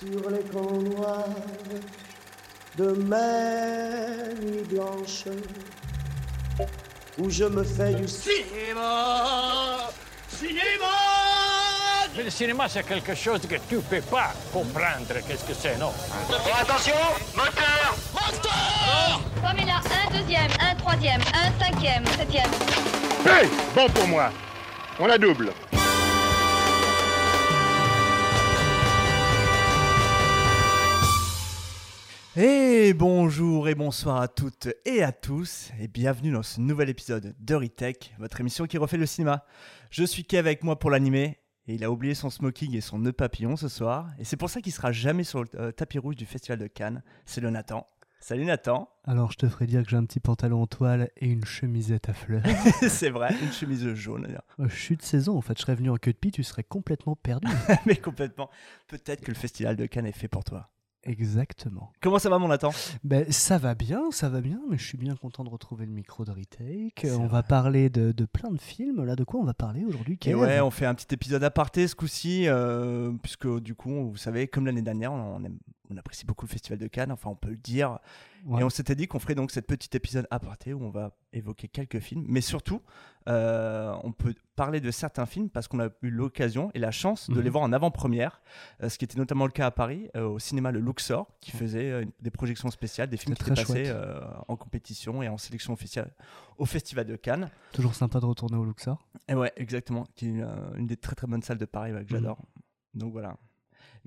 sur les camps noirs de mes nuits blanches où je me fais du Cinéma Cinéma Mais le cinéma, c'est quelque chose que tu peux pas comprendre. Qu'est-ce que c'est, non? Attention Moteur Moteur Comme il a un deuxième, un troisième, un cinquième, septième. Hey Bon pour moi. On la double. Et bonjour et bonsoir à toutes et à tous et bienvenue dans ce nouvel épisode de Retech, votre émission qui refait le cinéma. Je suis Kev avec moi pour l'animer et il a oublié son smoking et son nœud papillon ce soir et c'est pour ça qu'il sera jamais sur le euh, tapis rouge du festival de Cannes. C'est le Nathan. Salut Nathan. Alors, je te ferai dire que j'ai un petit pantalon en toile et une chemisette à fleurs. c'est vrai, une chemise jaune d'ailleurs. Euh, je suis de saison, en fait. Je serais venu en queue de pie, tu serais complètement perdu. Mais complètement. Peut-être que le festival de Cannes est fait pour toi. Exactement. Comment ça va mon Nathan? Ben, ça va bien, ça va bien, mais je suis bien content de retrouver le micro de Retake. On vrai. va parler de, de plein de films. Là, de quoi on va parler aujourd'hui Et Kev? ouais, on fait un petit épisode aparté ce coup-ci, euh, puisque du coup, vous savez, comme l'année dernière, on, aime- on apprécie beaucoup le Festival de Cannes, enfin on peut le dire. Ouais. Et on s'était dit qu'on ferait donc cette petite épisode aparté où on va évoquer quelques films, mais surtout, euh, on peut parler de certains films parce qu'on a eu l'occasion et la chance de Mhm. les voir en avant-première, euh, ce qui était notamment le cas à Paris, euh, au cinéma Le Luxor, qui faisait des projections spéciales, des films qui étaient très passés en compétition et en sélection officielle au Festival de Cannes. Toujours sympa de retourner au Luxor. Et ouais, exactement. Qui est une des très très bonnes salles de Paris ouais, que Mhm. j'adore. Donc voilà.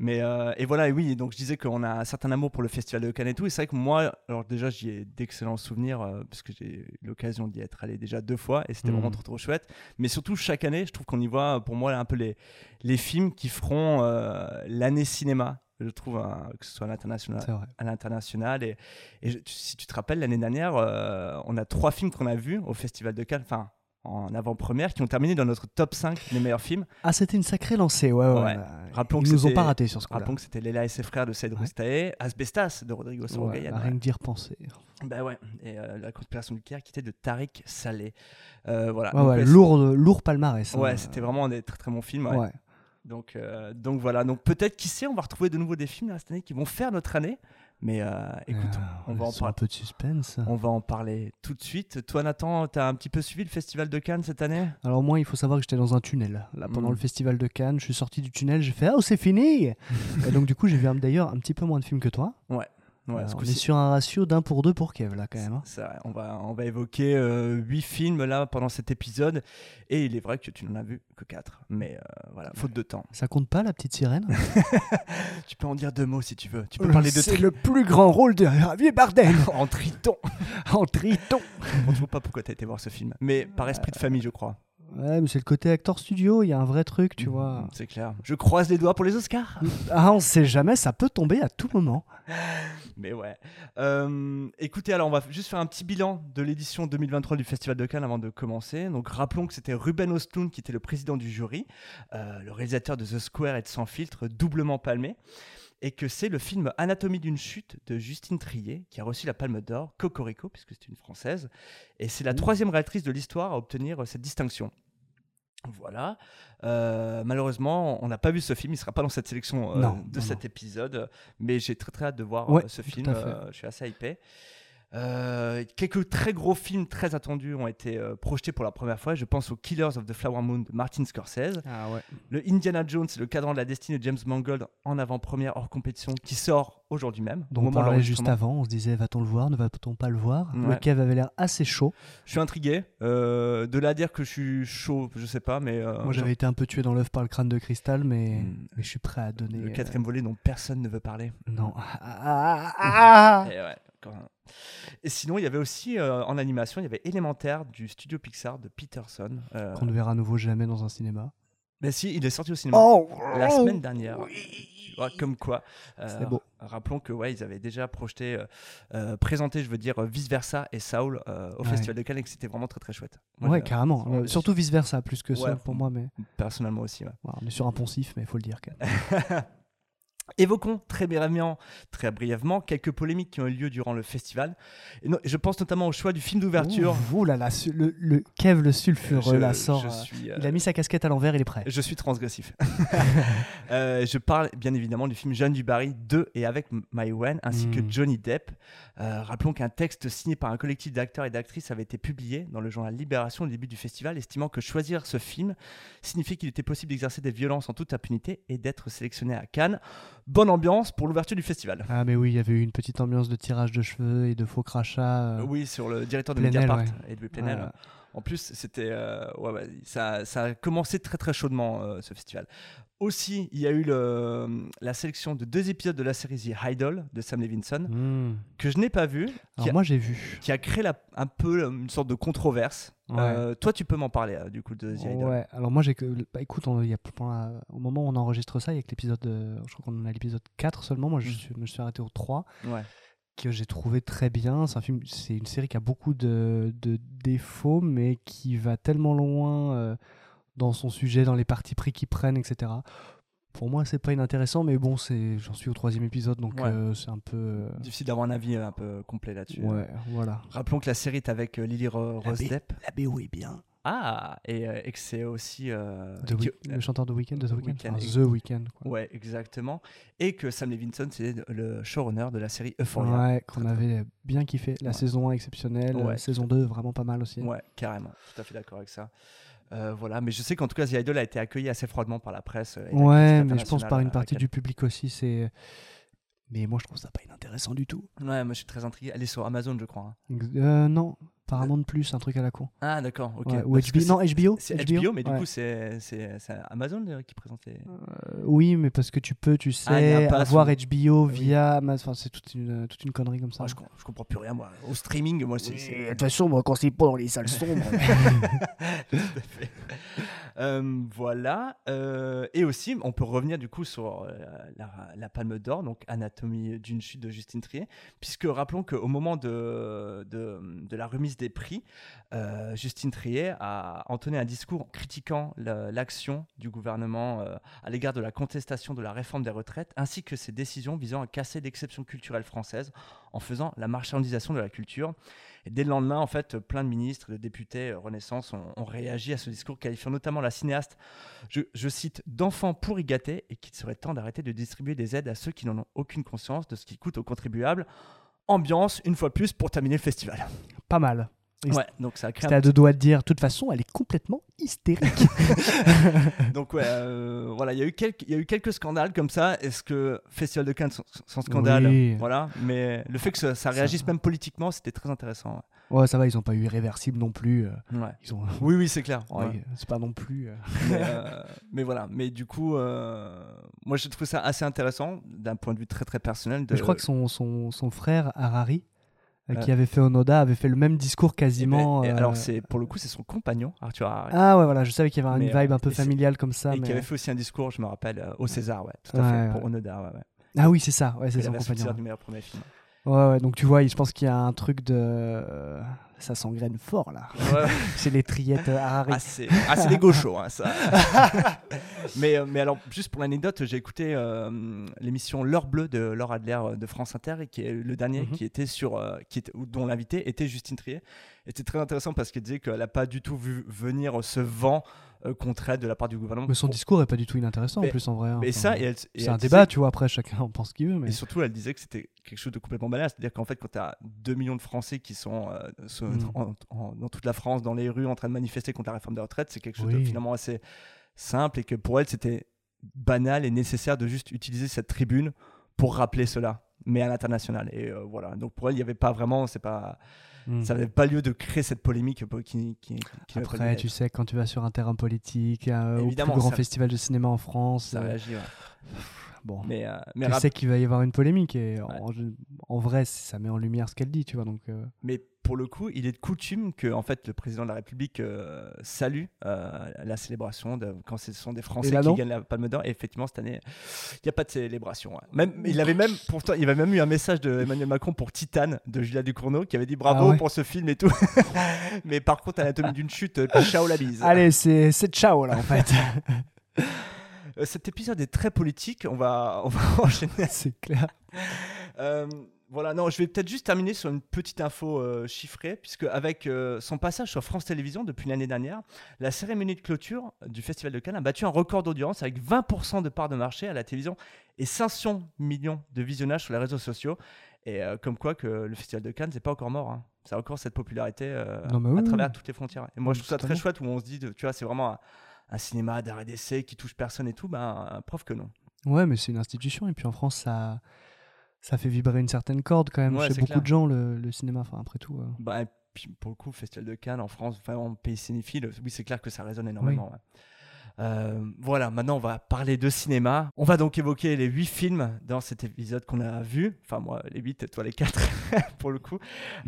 Mais euh, et voilà, et oui, donc je disais qu'on a un certain amour pour le Festival de Cannes et tout. Et c'est vrai que moi, alors déjà, j'y ai d'excellents souvenirs euh, parce que j'ai eu l'occasion d'y être allé déjà deux fois et c'était vraiment trop trop chouette. Mais surtout, chaque année, je trouve qu'on y voit pour moi un peu les, les films qui feront euh, l'année cinéma. Je trouve, hein, que ce soit à l'international, C'est vrai. à l'international. Et, et je- si tu te rappelles, l'année dernière, euh, on a trois films qu'on a vus au Festival de Cannes, enfin en avant-première, qui ont terminé dans notre top 5 des meilleurs films. Ah, c'était une sacrée lancée, ouais, ouais. Ouais. Rappelons Ils que nous ont pas raté sur ce coup-là. Rappelons que c'était Léla et ses frères de Saïd Ouais. Asbestas de Rodrigo Sorogoyen. rien que d'y repenser. Bah ouais, et euh, La conspiration du Caire qui était de Tariq Saleh. Euh, voilà. Donc, lourd, lourd palmarès. hein. Ouais, c'était vraiment des très très bons films. ouais. Ouais. Donc, euh, donc voilà, donc peut-être qui sait, on va retrouver de nouveau des films là, cette année qui vont faire notre année. Mais euh, écoute, Euh, on va en un parler. peu de suspense. On va en parler tout de suite. Toi, Nathan, t'as un petit peu suivi le festival de Cannes cette année? Alors moi, il faut savoir que j'étais dans un tunnel. Là, pendant Mm. le festival de Cannes, je suis sorti du tunnel, j'ai fait « Ah, oh, c'est fini !» Et donc du coup, j'ai vu d'ailleurs un petit peu moins de films que toi. Ouais. Ouais, Euh, on est sur un ratio d'un pour deux pour Kev, là, quand même. hein. On va, on va évoquer euh, huit films là pendant cet épisode. Et il est vrai que tu n'en as vu que quatre. Mais euh, voilà, faute de temps. Ça compte pas, la petite sirène? Tu peux en dire deux mots si tu veux. Tu peux parler de C'est le plus grand rôle de Javier Bardem en triton. en triton Je comprends toujours pas pourquoi tu as été voir ce film. Mais par esprit de famille, je crois. Ouais, mais c'est le côté acteur studio, il y a un vrai truc, tu Mhm, vois. C'est clair. Je croise les doigts pour les Oscars. Ah, on sait jamais, ça peut tomber à tout moment. Mais ouais. Euh, écoutez, alors on va juste faire un petit bilan de l'édition 2023 du Festival de Cannes avant de commencer. Donc rappelons que c'était Ruben Östlund qui était le président du jury, euh, le réalisateur de The Square et de Sans filtre, doublement palmé. Et que c'est le film Anatomie d'une chute de Justine Trier qui a reçu la Palme d'Or, Cocorico, puisque c'est une française. Et c'est la troisième réalisatrice de l'histoire à obtenir euh, cette distinction. Voilà. Euh, malheureusement, on n'a pas vu ce film. Il ne sera pas dans cette sélection euh, Non, de non, cet épisode. Mais j'ai très très hâte de voir Ouais, ce film. Euh, je suis assez hypé. Euh, quelques très gros films très attendus ont été euh, projetés pour la première fois. Je pense aux Killers of the Flower Moon de Martin Scorsese, Ah ouais. le Indiana Jones, le cadran de la destinée de James Mangold en avant-première hors compétition qui sort aujourd'hui même. au Donc on parlait juste avant, on se disait va-t-on le voir, ne va-t-on pas le voir? Le Ouais. Kev avait l'air assez chaud. Je suis intrigué. Euh, de là à dire que je suis chaud, je sais pas, mais euh, Moi j'avais été un peu tué dans l'œuf par le crâne de cristal, mais, Mm. mais je suis prêt à donner. le euh, quatrième volet dont personne ne veut parler. Non. Ah, ah, ah, ah. Et, ouais, quand même. Et sinon, il y avait aussi euh, en animation, il y avait Élémentaire du studio Pixar de Peterson. Euh, Qu'on ne verra à nouveau jamais dans un cinéma. mais si, il est sorti au cinéma Oh la semaine dernière. Comme quoi. Euh, beau. Rappelons que ouais, ils avaient déjà projeté, euh, présenté, je veux dire, Vice Versa et Saul euh, au Ouais. Festival de Cannes et que c'était vraiment très très chouette. Moi, Ouais, carrément. Euh, surtout vice versa, plus que ça Ouais. pour moi, mais Personnellement aussi. on est sur un poncif, mais il faut le dire quand même. Évoquons très brièvement, très brièvement quelques polémiques qui ont eu lieu durant le festival. Et no- je pense notamment au choix du film d'ouverture. Ouh, ouh là là, le, le Kev le sulfureux là sort. euh, suis, euh, Il a mis sa casquette à l'envers, il est prêt. Je suis transgressif. Euh, je parle bien évidemment du film Jeanne du Barry de et avec My Wen ainsi que Mm. Johnny Depp. Euh, rappelons qu'un texte signé par un collectif d'acteurs et d'actrices avait été publié dans le journal Libération au début du festival, estimant que choisir ce film signifiait qu'il était possible d'exercer des violences en toute impunité et d'être sélectionné à Cannes. Bonne ambiance pour l'ouverture du festival. Ah mais oui, il y avait eu une petite ambiance de tirage de cheveux et de faux crachats. euh, Oui, sur le directeur de Plenel, Mediapart, ouais. Edwin Plenel. Ouais. En plus, c'était, euh, ouais, ouais, ça, ça a commencé très très chaudement euh, ce festival. Aussi, il y a eu le- la sélection de deux épisodes de la série The Idol de Sam Levinson hmm. que je n'ai pas vu, qui Alors a, moi j'ai vu. qui a créé la- un peu une sorte de controverse. Ouais. Euh, toi, tu peux m'en parler euh, du coup de The Idol. Ouais, alors moi j'ai. Bah, écoute, on- y a, au moment où on enregistre ça, il y a que l'épisode. euh, je crois qu'on en a l'épisode 4 seulement. Moi je, Mm. suis, je me suis arrêté au 3, Ouais. Que j'ai trouvé très bien. C'est un film, c'est une série qui a beaucoup de, de défauts, mais qui va tellement loin euh, dans son sujet, dans les partis pris qu'ils prennent, etc. Pour moi, c'est pas inintéressant, mais bon, c'est, j'en suis au troisième épisode, donc Ouais. euh, c'est un peu. euh, Difficile d'avoir un avis euh, un peu complet là-dessus. ouais, voilà. Rappelons que la série est avec euh, Lily Ro- Rose Depp. La BO est bien. Ah, et, euh, et que c'est aussi. euh, The le chanteur de Weekend, de The Weeknd. Enfin, ex- The Weeknd. quoi. Ouais, exactement. Et que Sam Levinson, c'est le showrunner de la série Euphoria. Ouais, qu'on avait bien kiffé. La Ouais. saison 1 exceptionnelle, Ouais. la saison 2 vraiment pas mal aussi. Ouais, carrément. Tout à fait d'accord avec ça. Euh, voilà, mais je sais qu'en tout cas, The Idol a été accueilli assez froidement par la presse. et Ouais, mais je pense par une partie du public aussi, c'est. Mais moi, je trouve ça pas inintéressant du tout. Ouais, moi je suis très intrigué. Elle est sur Amazon, je crois. hein. Euh, non, Paramount Plus, un truc à la con. Ah, d'accord, ok. Ouais, ou HBO. Non, HBO. C'est HBO, mais du ouais. coup, c'est Amazon euh, qui présente les. Euh, oui, mais parce que tu peux, tu Ah, sais, avoir HBO Oui. via. Amazon. Enfin, c'est toute une, toute une connerie comme ça. Ah, je, je comprends plus rien, moi. Au streaming, moi, c'est. c'est- De toute façon, moi, quand c'est pas dans les salles sombres, Tout à fait. Euh, voilà. Euh, et aussi, on peut revenir du coup sur euh, la, la Palme d'Or, donc Anatomie d'une chute de Justine Trier, puisque rappelons qu'au moment de, de, de la remise prix, euh, Justine Trier a entonné un discours critiquant la- l'action du gouvernement euh, à l'égard de la contestation de la réforme des retraites, ainsi que ses décisions visant à casser l'exception culturelle française en faisant la marchandisation de la culture. Dès le lendemain, en fait, plein de ministres, de députés euh, Renaissance ont, réagi à ce discours, qualifiant notamment la cinéaste, je, cite, d'enfants pourri gâtés et qu'il serait temps d'arrêter de distribuer des aides à ceux qui n'en ont aucune conscience de ce qui coûte aux contribuables. Ambiance, une fois plus, pour terminer le festival. Pas mal. Ouais, donc ça a créé C'était à deux doigts de dire, de toute façon, elle est complètement hystérique. Donc ouais, euh, voilà, il y a eu quelques, il y a eu quelques scandales comme ça. Est-ce que Festival de Cannes sans, sans scandale, Oui. voilà. Mais le fait que ça, ça réagisse même politiquement, c'était très intéressant. ouais, ça va, ils ont pas eu irréversible non plus. euh, Ouais. Ouais. Ils ont. Oui, oui, c'est clair. Ouais, Ouais. C'est pas non plus. euh, mais, euh, mais voilà. Mais du coup, moi, je trouve ça assez intéressant d'un point de vue très très personnel. De... Je crois que son, son, son frère Harari, euh, qui Euh. avait fait Onoda, avait fait le même discours Eh ben, quasiment. et euh, alors c'est pour le coup, c'est son compagnon Arthur Harari. Ah ouais, voilà, je savais qu'il y avait une Mais, euh, vibe un peu c'est- familiale comme ça. et mais- qui avait fait aussi un discours, je me rappelle, euh, au César, ouais, tout à Ouais, fait, pour Onoda, ouais, ouais. Ah oui, c'est ça, ouais, c'est son compagnon. César du meilleur premier film. Ouais, ouais, donc tu vois, je pense qu'il y a un truc de. Ça s'engraine fort là. Ouais. Chez les triettes euh, Harari. Ah, c'est ah, c'est les gauchos, hein, ça. mais, euh, mais alors, juste pour l'anecdote, j'ai écouté euh, l'émission L'heure bleue de Laure Adler de France Inter, et qui est le dernier, Mhm. qui était sur, euh, qui était, dont l'invité était Justine Trier. Et c'était très intéressant parce qu'elle disait qu'elle n'a pas du tout vu venir ce vent euh, contre elle de la part du gouvernement. Mais son Pour- discours est pas du tout inintéressant Mais- en plus en vrai. hein. Mais Enfin, ça, c'est un débat, que- tu vois, après chacun en pense ce qu'il veut. Mais... Et surtout, elle disait que c'était quelque chose de complètement banal. C'est-à-dire qu'en fait, quand tu as 2 millions de Français qui sont euh, Mm. en- en- dans toute la France, dans les rues, en train de manifester contre la réforme des retraites, c'est quelque chose de finalement assez simple et que pour elle, c'était banal et nécessaire de juste utiliser cette tribune pour rappeler cela, mais à l'international. Et euh, voilà. Donc pour elle, il n'y avait pas vraiment, c'est pas, Mm. ça n'avait pas lieu de créer cette polémique qui, qui, qui Après, tu sais, quand tu vas sur un terrain politique, euh, au plus grand ça- festival de cinéma en France, ça euh, réagit. ouais. Bon, Mais, euh, mais tu rap- sais qu'il va y avoir une polémique et Ouais. en, en vrai, ça met en lumière ce qu'elle dit, tu vois. Donc, euh, Mais pour le coup, il est de coutume que en fait, le président de la République euh, salue euh, la célébration de, quand ce sont des Français là, qui gagnent la Palme d'Or. Et effectivement, cette année, il n'y a pas de célébration. Même, il avait même, pourtant, il avait même eu un message de Emmanuel Macron pour Titane de Julia Ducournau qui avait dit bravo Ah ouais pour ce film et tout. Mais par contre, Anatomie d'une chute, ciao la bise. Allez, c'est ciao là en fait. Euh, cet épisode est très politique. On va, on va enchaîner. C'est clair. Euh, voilà, non, je vais peut-être juste terminer sur une petite info euh, chiffrée, puisque avec son passage sur France Télévisions depuis l'année dernière, la cérémonie de clôture du Festival de Cannes a battu un record d'audience avec 20% de part de marché à la télévision et 500 millions de visionnages sur les réseaux sociaux. Et euh, comme quoi que le Festival de Cannes, c'est pas encore mort. hein. Ça a encore cette popularité euh, Non, à travers oui. toutes les frontières. Et moi, je trouve ça très chouette où on se dit, de- tu vois, c'est vraiment un, un cinéma d'arrêt d'essai qui touche personne et tout. Ben, preuve que non. Ouais, mais c'est une institution. Et puis en France, ça, ça fait vibrer une certaine corde quand même Ouais, chez beaucoup clair. de gens, le, le cinéma. Enfin, après tout. euh. Bah, et puis pour le coup, Festival de Cannes en France, enfin en pays cinéphile, oui, c'est clair que ça résonne énormément. ouais. Euh, voilà, maintenant on va parler de cinéma. On va donc évoquer les huit films dans cet épisode qu'on a vu. Enfin, moi, les huit, toi, les quatre, pour le coup.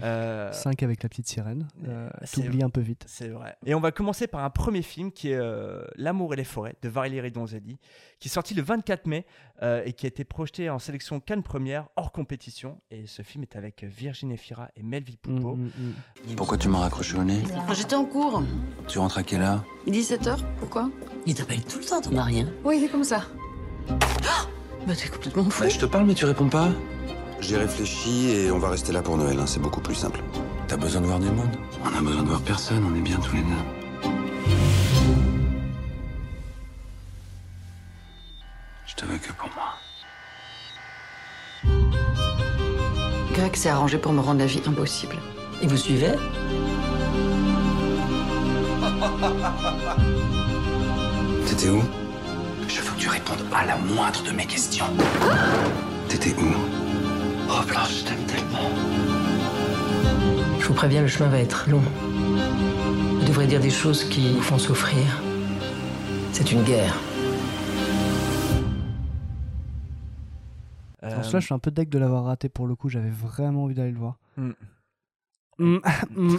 Euh, 5 avec la petite sirène. Euh, T'oublies un peu vite. c'est vrai. Et on va commencer par un premier film qui est euh, L'amour et les forêts de Valérie Donzelli, qui est sorti le 24 mai euh, et qui a été projeté en sélection Cannes Première hors compétition. Et ce film est avec Virginie Fira et Melville Poupeau. Mm, mm, mm. Pourquoi tu m'as raccroché au nez J'étais en cours. Tu rentres à quelle heure 17h, pourquoi Il t'appelle tout le temps, ton mari. hein Oui, il est comme ça. Bah t'es complètement fou. Bah, je te parle, mais tu réponds pas. J'ai réfléchi et on va rester là pour Noël, hein, c'est beaucoup plus simple. T'as besoin de voir du monde On a besoin de voir personne, on est bien tous les deux. Je te veux que pour moi. Greg s'est arrangé pour me rendre la vie impossible. Et vous suivez T'étais où? Je veux que tu répondes à la moindre de mes questions. T'étais où? Oh Blanche, je t'aime tellement. Je vous préviens, le chemin va être long. Vous devrez dire des choses qui vous font souffrir. C'est une guerre. En cela, je suis un peu deg de l'avoir raté pour le coup. J'avais vraiment envie d'aller le voir. Mm. Mm, mm.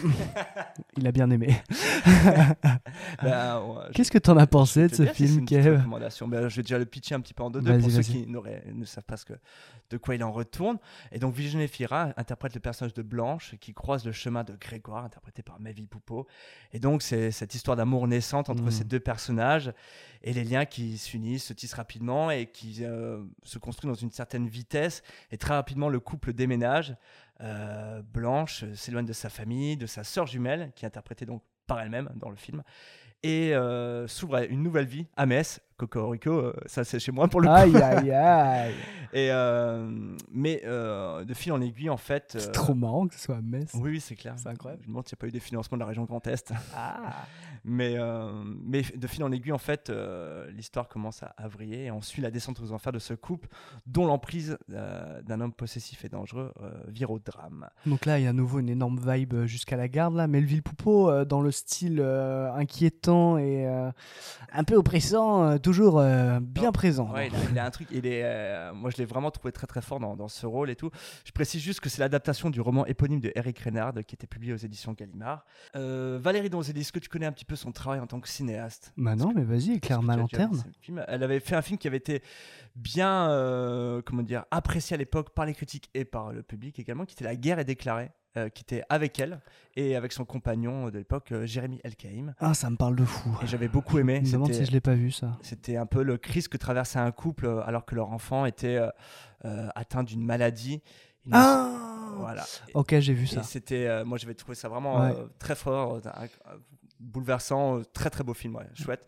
Il a bien aimé. bah, ouais, Qu'est-ce que t'en as pensé de ce si film, Kev? Ben, je vais déjà le pitcher un petit peu en deux, deux pour ceux qui ne savent pas ce que, de quoi il en retourne. Et donc Virginie Fira interprète le personnage de Blanche qui croise le chemin de Grégoire, interprété par Mavis Poupeau. Et donc c'est cette histoire d'amour naissante entre ces deux personnages et les liens qui s'unissent, se tissent rapidement et qui euh, se construisent dans une certaine vitesse. Et très rapidement, le couple déménage. Euh, Blanche s'éloigne de sa famille, de sa sœur jumelle, qui est interprétée donc par elle-même dans le film, et euh, s'ouvre une nouvelle vie à Metz. Cocorico, euh, ça c'est chez moi pour le coup. Aïe, aïe, aïe. Et euh, mais euh, de fil en aiguille, en fait. C'est euh, trop marrant que ce soit à Metz. Oui, oui, c'est clair. C'est incroyable. Je me demande s'il n'y a pas eu des financements de la région Grand Est. Ah. Mais, mais de fil en aiguille, en fait, l'histoire commence à, vriller et on suit la descente aux enfers de ce couple dont l'emprise d'un homme possessif et dangereux vire au drame. Donc là, il y a à nouveau une énorme vibe jusqu'à la garde. Là. Melville Poupeau, dans le style inquiétant et un peu oppressant, toujours euh, bien présent. Ouais, il, a, il a un truc. Il est, euh, moi, je l'ai vraiment trouvé très très fort dans, dans ce rôle et tout. Je précise juste que c'est l'adaptation du roman éponyme de Eric Reynard qui était publié aux éditions Gallimard. Euh, Valérie Donzelli, est-ce que tu connais un petit peu son travail en tant que cinéaste? Bah non, mais vas-y, éclaire ma Est-ce que tu as déjà vu lanterne. Elle avait fait un film qui avait été bien, comment dire, apprécié à l'époque par les critiques et par le public également, qui était La guerre est déclarée, euh, qui était avec elle et avec son compagnon de l'époque, euh, Jérémy Elkaïm. Ah, ça me parle de fou. Et j'avais beaucoup aimé. Je me demande si je l'ai pas vu, ça. c'était un peu le crise que traversait un couple euh, alors que leur enfant était euh, atteint d'une maladie. Ah Voilà. Ok, j'ai vu ça. c'était, moi j'avais trouvé ça vraiment Ouais. très fort, bouleversant, très très beau film, ouais, chouette.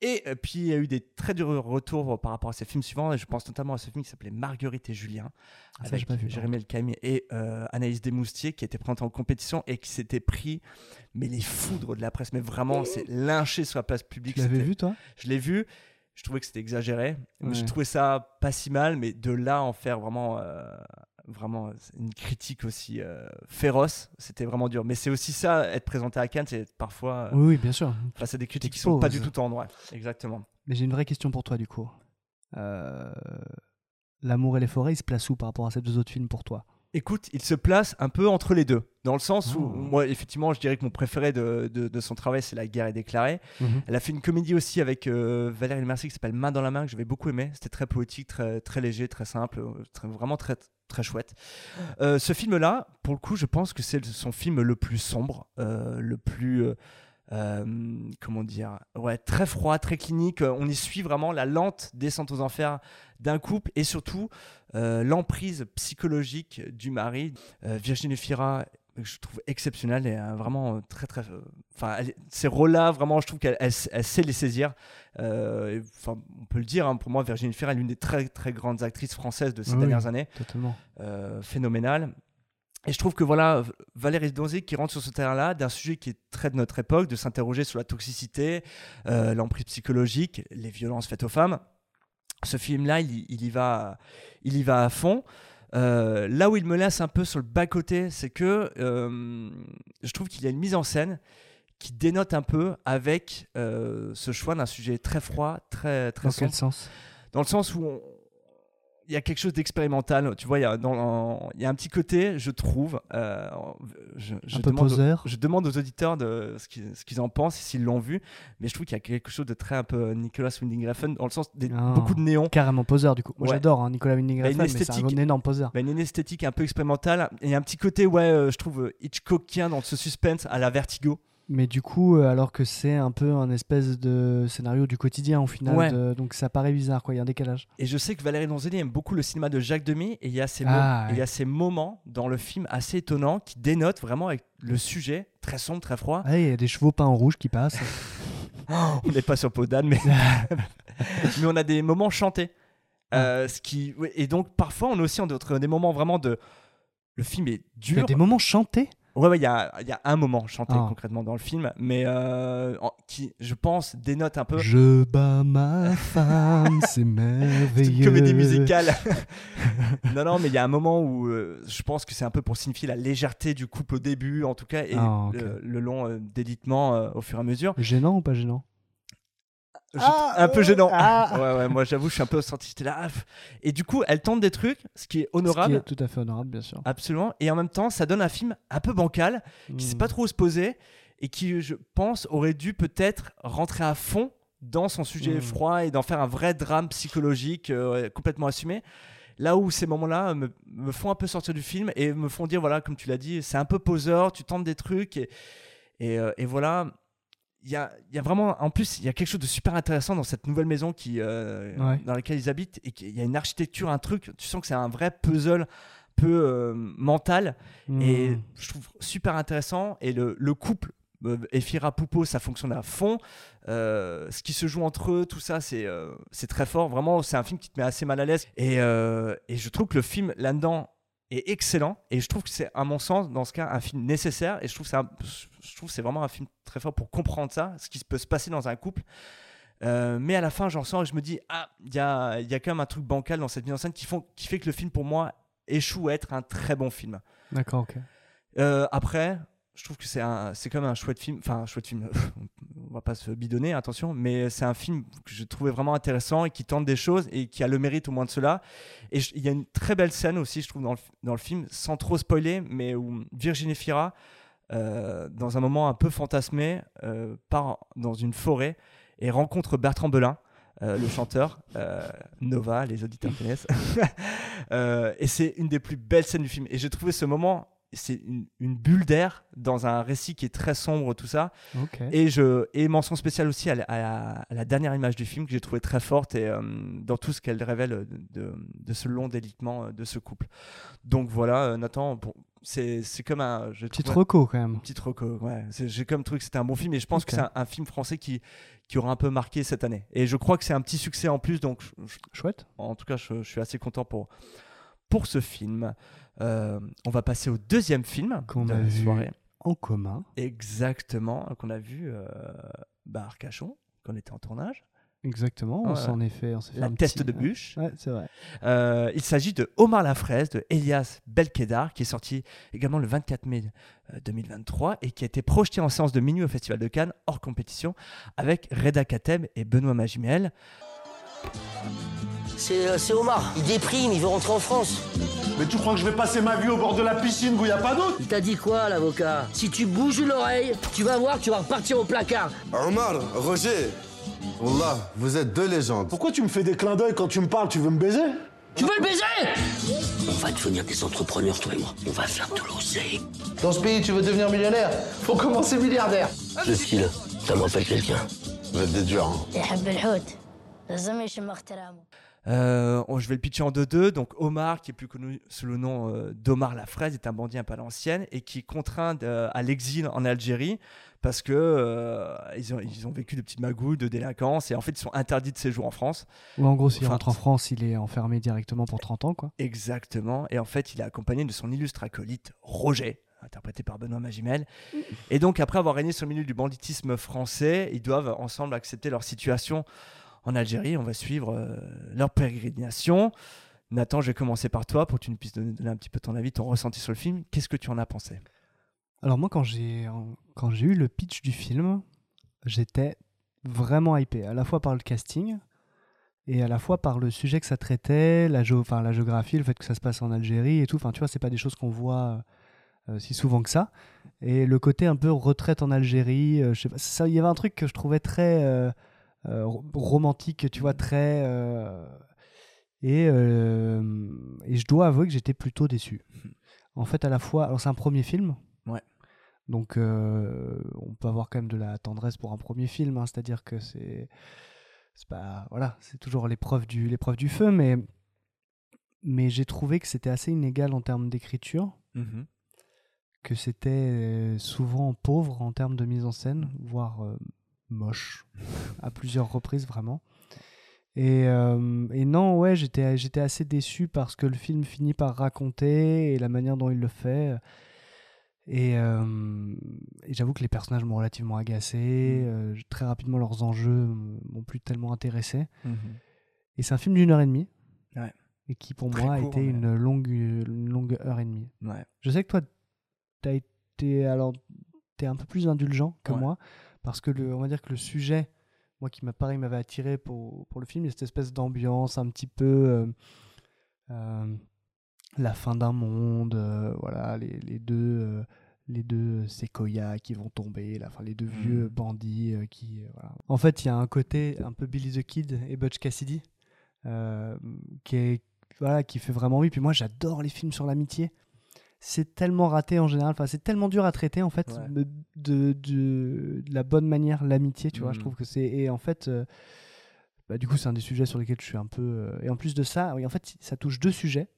Et euh, puis il y a eu des très durs retours par rapport à ces films suivants, et je pense notamment à ce film qui s'appelait Marguerite et Julien, Ah, avec pas vu, Jérémy et euh, Anaïs Desmoustiers, qui était présenté en compétition et qui s'était pris, mais les foudres de la presse, mais vraiment, c'est lynché sur la place publique. Tu l'avais vu, toi? Je l'ai vu. Je trouvais que c'était exagéré. Ouais. J'ai trouvé ça pas si mal, mais de là en faire vraiment, euh, vraiment une critique aussi euh, féroce, c'était vraiment dur. Mais c'est aussi ça, être présenté à Cannes, c'est parfois euh, Oui, oui, bien sûr. face à des critiques qui sont pas du tout tendres. ouais. Exactement. Mais j'ai une vraie question pour toi, du coup. Euh, L'amour et les forêts, ils se placent où par rapport à ces deux autres films pour toi? Écoute, il se place un peu entre les deux, dans le sens où, Oh. moi, effectivement, je dirais que mon préféré de, de- de son travail, c'est La guerre est déclarée. Mhm. Elle a fait une comédie aussi avec euh, Valérie Mercier qui s'appelle Main dans la main, que j'avais beaucoup aimé. C'était très poétique, très, très léger, très simple, très- vraiment très, très chouette. Euh, ce film-là, pour le coup, je pense que c'est son film le plus sombre, euh, le plus. Euh, comment dire, ouais, très froid, très clinique. On y suit vraiment la lente descente aux enfers d'un couple et surtout euh, l'emprise psychologique du mari. Euh, Virginie Fira, je trouve exceptionnelle et vraiment très très. Enfin, ces rôles-là, vraiment, je trouve qu'elle elle, elle sait les saisir. Enfin, on peut le dire. hein, pour moi, Virginie Fira est l'une des très très grandes actrices françaises de ces Oui, dernières années Totalement. euh, phénoménal. Et je trouve que voilà, Valérie Donzé qui rentre sur ce terrain-là d'un sujet qui est très de notre époque, de s'interroger sur la toxicité, euh, l'emprise psychologique, les violences faites aux femmes. Ce film-là, il, y- il y va, il y va à fond. Euh, là où il me laisse un peu sur le bas-côté, c'est que euh, je trouve qu'il y a une mise en scène qui dénote un peu avec ce choix d'un sujet très froid, très, très Dans quel sombre sens? Dans le sens où on- il y a quelque chose d'expérimental. Tu vois, il y, a dans- il y a un petit côté, je trouve. euh, je, je Un peu demande, poseur. je demande aux auditeurs de ce qu'ils, ce qu'ils en pensent, s'ils l'ont vu. Mais je trouve qu'il y a quelque chose de très un peu Nicolas Winding Refn, dans le sens des Ah. beaucoup de néons. Carrément poseur du coup. Moi Ouais. j'adore hein, Nicolas Winding Bah, Refn, mais c'est un énorme poseur. Bah, une esthétique un peu expérimentale et un petit côté, ouais, euh, je trouve euh, Hitchcockien dans ce suspense à la Vertigo. Mais du coup, euh, alors que c'est un peu un espèce de scénario du quotidien au final, Ouais. de- donc ça paraît bizarre quoi, il y a un décalage. Et je sais que Valérie Donzelli aime beaucoup le cinéma de Jacques Demy et il y a ces, Ah, et il y ouais. a ces moments dans le film assez étonnants qui dénotent vraiment avec le sujet très sombre, très froid. Ah, il y a des chevaux peints en rouge qui passent. on n'est pas sur peau d'âne, mais... mais on a des moments chantés. Euh, ce qui... ouais, Et donc parfois on a aussi des moments vraiment de... Le film est Il y dur. a des moments chantés? Ouais, ouais, il y a, il y a un moment chanté Ah. concrètement dans le film, mais euh, qui, je pense, dénote un peu. Je bats ma femme, c'est merveilleux. une comédie musicale. non, non, mais il y a un moment où euh, je pense que c'est un peu pour signifier la légèreté du couple au début, en tout cas, et Ah, le, le long euh, délitement euh, au fur et à mesure. Gênant ou pas gênant? Ah, un peu gênant. ah. Ouais, ouais, moi j'avoue, je suis un peu sorti. J'étais là. Et du coup, elle tente des trucs, ce qui est honorable. Ce qui est tout à fait honorable, bien sûr. Absolument. Et en même temps, ça donne un film un peu bancal, qui sait Hmm. pas trop où se poser, et qui, je pense, aurait dû peut-être rentrer à fond dans son sujet Mm. froid et d'en faire un vrai drame psychologique euh, complètement assumé. Là où ces moments-là me, me font un peu sortir du film et me font dire, voilà, comme tu l'as dit, c'est un peu poseur, tu tentes des trucs, et, et, euh, et voilà. Il y a, il y a vraiment, en plus, il y a quelque chose de super intéressant dans cette nouvelle maison qui, euh, Ouais. dans laquelle ils habitent et qu'il y a une architecture, un truc, tu sens que c'est un vrai puzzle peu euh, mental. Et Mm. je trouve super intéressant. Et le, le couple euh, Efira Poupo ça fonctionne à fond. Euh, ce qui se joue entre eux tout ça c'est euh, c'est très fort. Vraiment c'est un film qui te met assez mal à l'aise. Et, euh, et je trouve que le film là-dedans est excellent et je trouve que c'est à mon sens dans ce cas un film nécessaire et je trouve c'est je trouve c'est vraiment un film très fort pour comprendre ça ce qui peut se passer dans un couple euh, mais à la fin, j'en sors et je me dis, ah, il y a, il y a quand même un truc bancal dans cette mise en scène qui, font, qui fait que le film, pour moi, échoue à être un très bon film. D'accord, ok. Euh, après, je trouve que c'est un, c'est comme un chouette film. Enfin, un chouette film. On va pas se bidonner, attention. Mais c'est un film que je trouvais vraiment intéressant et qui tente des choses et qui a le mérite au moins de cela. Et il y a une très belle scène aussi, je trouve, dans le, dans le film, sans trop spoiler, mais où Virginie Fira, euh, dans un moment un peu fantasmé, euh, part dans une forêt et rencontre Bertrand Belin. euh, le chanteur euh, Nova, les auditeurs connaissent. Euh, et c'est une des plus belles scènes du film. Et j'ai trouvé ce moment, c'est une, une bulle d'air dans un récit qui est très sombre, tout ça. Et, je, et mention spéciale aussi à la, à la- à la dernière image du film que j'ai trouvé très forte et euh, dans tout ce qu'elle révèle de, de- de ce long délitement euh, de ce couple. Donc voilà, euh, Nathan, bon, c'est comme un. je Petite reco quand même. Petite reco, ouais. J'ai comme truc, c'était un bon film et je pense que c'est un, un film français qui, qui aura un peu marqué cette année. Et je crois que c'est un petit succès en plus, donc je- je- Chouette. en tout cas, je, je suis assez content pour, pour ce film. Euh, on va passer au deuxième film Qu'on de a vu soirée. en commun. Exactement, qu'on a vu euh, bah, Arcachon, qu'on était en tournage. Exactement, on s'en est fait. On s'est fait La un teste petit- de bûche. Ouais, c'est vrai. Euh, il s'agit de Omar la fraise de Elias Belkedar, qui est sorti également le 24 mai euh, 2023 et qui a été projeté en séance de minuit au Festival de Cannes, hors compétition, avec Reda Kateb et Benoît Magimel. C'est euh, c'est Omar. Il déprime, il veut rentrer en France. Mais tu crois que je vais passer ma vie au bord de la piscine où il n'y a pas d'eau Il t'a dit quoi, l'avocat? Si tu bouges l'oreille, tu vas voir que tu vas repartir au placard. Omar, Roger, Wallah, vous êtes deux légendes. Pourquoi tu me fais des clins d'œil quand tu me parles? Tu veux me baiser? Tu veux le baiser? On va devenir des entrepreneurs, toi et moi. On va faire de l'oseille. Dans ce pays, tu veux devenir millionnaire? Faut commencer milliardaire. Le style, ça me rappelle quelqu'un. Vous êtes des durs, hein. Euh, on, je vais le pitcher en 2-2. Donc Omar, qui est plus connu sous le nom euh, d'Omar la Fraise, est un bandit un peu à l'ancienne et qui est contraint à l'exil en Algérie parce que euh, ils ont, vécu de petites magouilles, de délinquance et en fait ils sont interdits de séjour en France. Ou en gros, s'il rentre en France, il est enfermé directement pour 30 ans. quoi. Exactement. Et en fait, il est accompagné de son illustre acolyte, Roger, interprété par Benoît Magimel. Et donc, après avoir régné sur le milieu du banditisme français, ils doivent ensemble accepter leur situation en Algérie. On va suivre euh, leur pérégrination. Nathan, je vais commencer par toi pour que tu nous puisses donner, un petit peu ton avis, ton ressenti sur le film. Qu'est-ce que tu en as pensé? Alors moi, quand j'ai eu le pitch du film, j'étais vraiment hypé, à la fois par le casting et à la fois par le sujet que ça traitait, la, géo, enfin, la géographie, le fait que ça se passe en Algérie et tout. Enfin, tu vois, c'est pas des choses qu'on voit euh, si souvent que ça. Et le côté un peu retraite en Algérie, euh, il y avait un truc que je trouvais très romantique, tu vois, très. euh, et, euh, et je dois avouer que j'étais plutôt déçu. En fait, à la fois, alors c'est un premier film. Ouais. Donc, euh, on peut avoir quand même de la tendresse pour un premier film, hein, c'est-à-dire que c'est, c'est pas, voilà, c'est toujours l'épreuve du, du feu, mais, mais j'ai trouvé que c'était assez inégal en termes d'écriture, Mhm. que c'était euh, souvent pauvre en termes de mise en scène, voire euh, moche à plusieurs reprises vraiment. Et, euh, et non, ouais, j'étais, j'étais assez déçu parce que le film finit par raconter et la manière dont il le fait. Et, euh, et j'avoue que les personnages m'ont relativement agacé. euh, très rapidement, leurs enjeux m'ont plus tellement intéressé. Mhm. Et c'est un film d'une heure et demie. Ouais. Et qui, pour Très moi, a été une, longue, une longue heure et demie. Ouais. Je sais que toi, tu as été. Alors, tu es un peu plus indulgent que moi. Parce que, le, on va dire que le sujet, moi qui m'a pareil m'avait attiré pour, pour le film, il y a cette espèce d'ambiance un petit peu. euh, euh, la fin d'un monde, euh, voilà, les, les deux. les deux séquoias qui vont tomber, là, enfin, les deux vieux bandits qui. voilà. En fait, il y a un côté un peu Billy the Kid et Butch Cassidy qui, est, voilà, qui fait vraiment envie. Puis moi, j'adore les films sur l'amitié. C'est tellement raté en général, enfin, c'est tellement dur à traiter en fait, Ouais. de, de, la bonne manière, l'amitié, tu vois. Je Mhm. trouve que c'est. Et en fait. euh, bah, du coup, c'est un des sujets sur lesquels je suis un peu. euh, Et en plus de ça, oui, en fait, ça touche deux sujets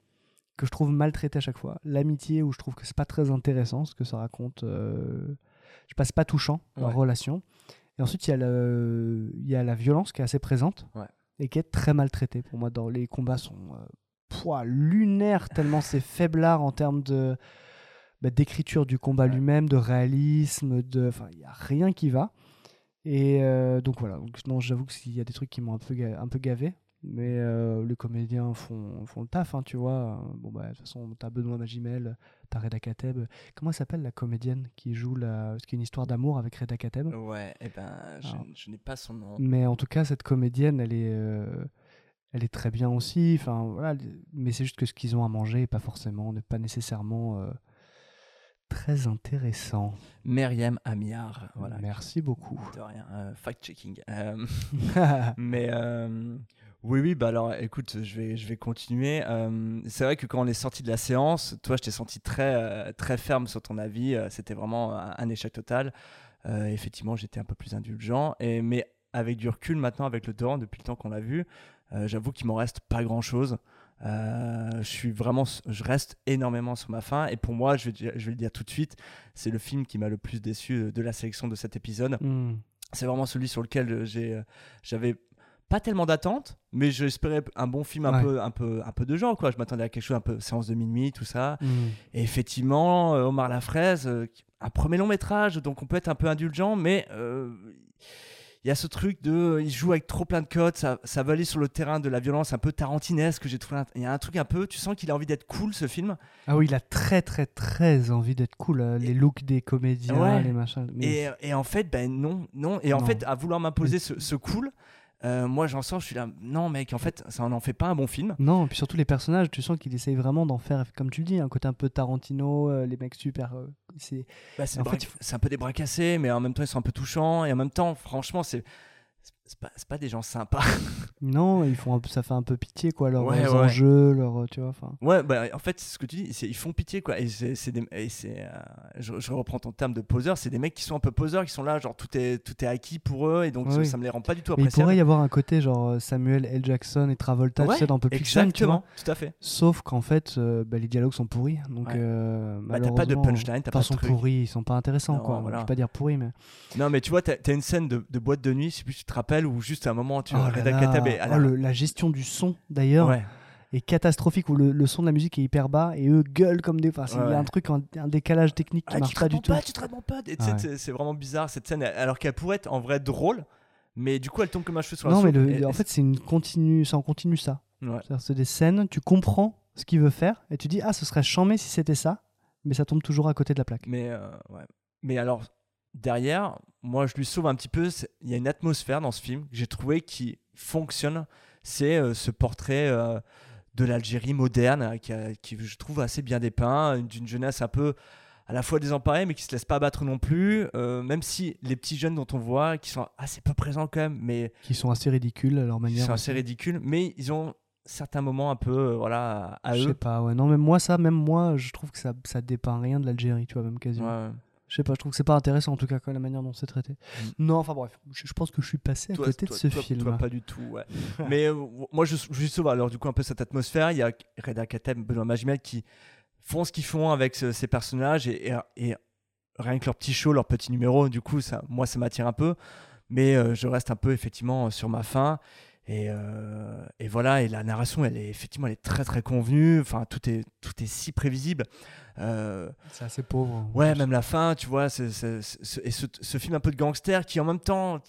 que je trouve maltraités à chaque fois. L'amitié, où je trouve que c'est pas très intéressant ce que ça raconte. euh, Je passe pas touchant Ouais. relation. Et ensuite, il y, a le... il y a la violence qui est assez présente Ouais. et qui est très maltraitée. Pour moi, dans les combats sont euh, pouah, lunaires tellement c'est faiblard en termes de bah, d'écriture du combat lui-même, de réalisme, de, enfin, il y a rien qui va. Et euh, donc voilà. Donc, non, j'avoue que s'il y a des trucs qui m'ont un peu un peu gavé. Mais euh, les comédiens font, font le taf, hein, tu vois. Bon, bah, de toute façon, t'as Benoît Magimel, t'as Reda Kateb. Comment elle s'appelle la comédienne qui joue la. Parce qu'il y a une histoire d'amour avec Reda Kateb? Ouais, et ben, je, Alors, je n'ai pas son nom. Mais en tout cas, cette comédienne, elle est, euh, elle est très bien aussi. Enfin, voilà, mais c'est juste que ce qu'ils ont à manger n'est pas forcément, n'est pas nécessairement euh, très intéressant. Myriam Amiar, voilà. Merci beaucoup. De rien, euh, fact-checking. Euh, mais oui, oui, bah alors écoute, je vais, je vais continuer. C'est vrai que quand on est sorti de la séance, toi, je t'ai senti très, très ferme sur ton avis. C'était vraiment un, un échec total. Effectivement, j'étais un peu plus indulgent. Et, mais avec du recul maintenant, avec le torrent, depuis le temps qu'on l'a vu, j'avoue qu'il m'en reste pas grand-chose. Euh, je suis vraiment, je reste énormément sur ma fin et pour moi, je vais, dire- je vais le dire tout de suite, c'est le film qui m'a le plus déçu de la sélection de cet épisode. Mm. C'est vraiment celui sur lequel euh, j'avais pas tellement d'attentes, mais j'espérais un bon film un Ouais. peu, un peu, un peu de genre quoi. Je m'attendais à quelque chose un peu séance de minuit, tout ça. Mm. Et effectivement, euh, Omar Lafraise, euh, un premier long métrage, donc on peut être un peu indulgent, mais euh, il y a ce truc de, il joue avec trop plein de codes, ça, ça va aller sur le terrain de la violence un peu tarantinesque que j'ai trouvé. Il y a un truc un peu, tu sens qu'il a envie d'être cool ce film. Ah oui, il a très très très envie d'être cool. euh, les looks des comédiens, Ouais. les machins. Mais Et, et en fait, ben non, non. Et en Non. fait, à vouloir m'imposer ce, ce cool, euh, moi j'en sors, je suis là, non mec, en fait, ça n'en fait pas un bon film. Non, et puis surtout les personnages, tu sens qu'il essaye vraiment d'en faire, comme tu le dis, un côté un peu Tarantino, euh, les mecs super. euh, c'est Bah, c'est un peu des bras cassés, mais en même temps ils sont un peu touchants. Et en même temps, franchement, c'est c'est pas, pas des gens sympas. Non, ils font un ça fait un peu pitié, quoi, leurs Ouais, ouais. enjeux, leurs, tu vois, enfin. Ouais, bah, en fait, c'est ce que tu dis, ils font pitié, quoi. Et c'est euh, je, je reprends ton terme de poseur, c'est des mecs qui sont un peu poseurs, qui sont là, genre tout est, tout est acquis pour eux, et donc Ouais, ça, oui. ça me les rend pas du tout Mais il appréciables. pourrait y avoir un côté genre euh, Samuel L. Jackson et Travolta, tu sais, dans Pulp Fiction, tu exactement, vois. tout à fait. Sauf qu'en fait, euh, bah, les dialogues sont pourris. Donc, euh, Bah, t'as pas de punchline, t'as pas de sont truc. pourris, ils sont pas intéressants, Non, quoi. voilà. Je vais pas dire pourris, mais. Non, mais tu vois, t'as as une scène de, de boîte de nuit, je sais plus si tu te rappelles, où juste à un moment, tu Oh vois, Reda. Kateb Oh, la- le- la gestion du son, d'ailleurs. Ouais. est catastrophique où le, le son de la musique est hyper bas et eux gueulent comme des. Enfin, il y a un truc, un, un décalage technique qui Ah, marche pas du tout. tu te pas. Ouais. c'est- vraiment bizarre cette scène, alors qu'elle pourrait être en vrai drôle, mais du coup, elle tombe comme un cheveu sur la Non, mais le- en fait, c'est une continue, ça en continue ça. Ouais. C'est des scènes, tu comprends ce qu'il veut faire et tu dis ah ce serait chambé si c'était ça, mais ça tombe toujours à côté de la plaque. Mais, euh, ouais. mais alors, derrière, moi, je lui sauve un petit peu. Il y a une atmosphère dans ce film que j'ai trouvé qui fonctionne. C'est euh, ce portrait euh, de l'Algérie moderne euh, qui, a- qui, je trouve, assez bien dépeint, d'une jeunesse un peu à la fois désemparée, mais qui se laisse pas abattre non plus. euh, même si les petits jeunes dont on voit, qui sont assez peu présents quand même, mais Qui sont assez ridicules à leur qui manière. sont aussi. assez ridicules, mais ils ont certains moments un peu, voilà, à Je eux. sais pas, ouais. Non, même moi, ça, même moi, je trouve que ça, ça dépeint rien de l'Algérie, tu vois, même quasiment. Ouais. Je sais pas, je trouve que c'est pas intéressant en tout cas, quoi, la manière dont c'est traité. Non, enfin bref, je, je pense que je suis passé à Mm. Toi- côté toi- de ce toi- film. toi, pas du tout, ouais. Mais euh, moi, je, je sauve alors du coup un peu cette atmosphère. Il y a Reda Kateb, Benoît Magimel qui font ce qu'ils font avec ce- ces personnages et, et- et rien que leur petit show, leur petit numéro, du coup, ça, moi, ça m'attire un peu. Mais euh, je reste un peu effectivement sur ma faim. Et, euh, et voilà, et la narration, elle est effectivement, elle est très très convenue. Enfin, tout est, tout est si prévisible. Euh, C'est assez pauvre. en Ouais, même la fin, tu vois, et ce, ce film un peu de gangster qui en même temps,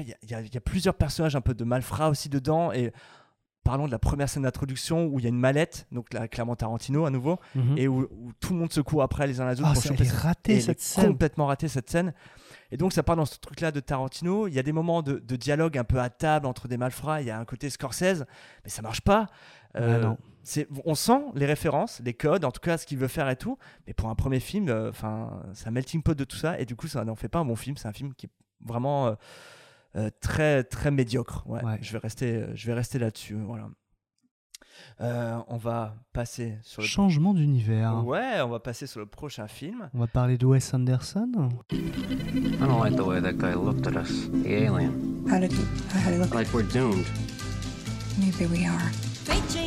il y a- y, y plusieurs personnages un peu de malfrats aussi dedans et parlons de la première scène d'introduction où il y a une mallette, donc là, clairement Tarantino à nouveau, Mhm. et où, où tout le monde se court après les uns les autres Ah, pour choper elle est cette- ratée, cette est scène. complètement ratée cette scène. Et donc ça part dans ce truc-là de Tarantino. Il y a des moments de, de dialogue un peu à table entre des malfrats. Il y a un côté Scorsese, mais ça marche pas. Euh, Ah non. c'est, on sent les références, les codes, en tout cas ce qu'il veut faire et tout. Mais pour un premier film, euh, enfin, c'est un melting pot de tout ça. Et du coup, ça n'en fait pas un bon film. C'est un film qui est vraiment euh, euh, très très médiocre. Ouais, Ouais. Je vais rester, euh, je vais rester là-dessus. Voilà. Euh, on va passer sur le Changement d'univers. Ouais, on va passer sur le prochain film. On va parler de Wes Anderson. I don't like the way that guy looked at us. The alien. How did he, how did he look? Like we're doomed. Maybe we are.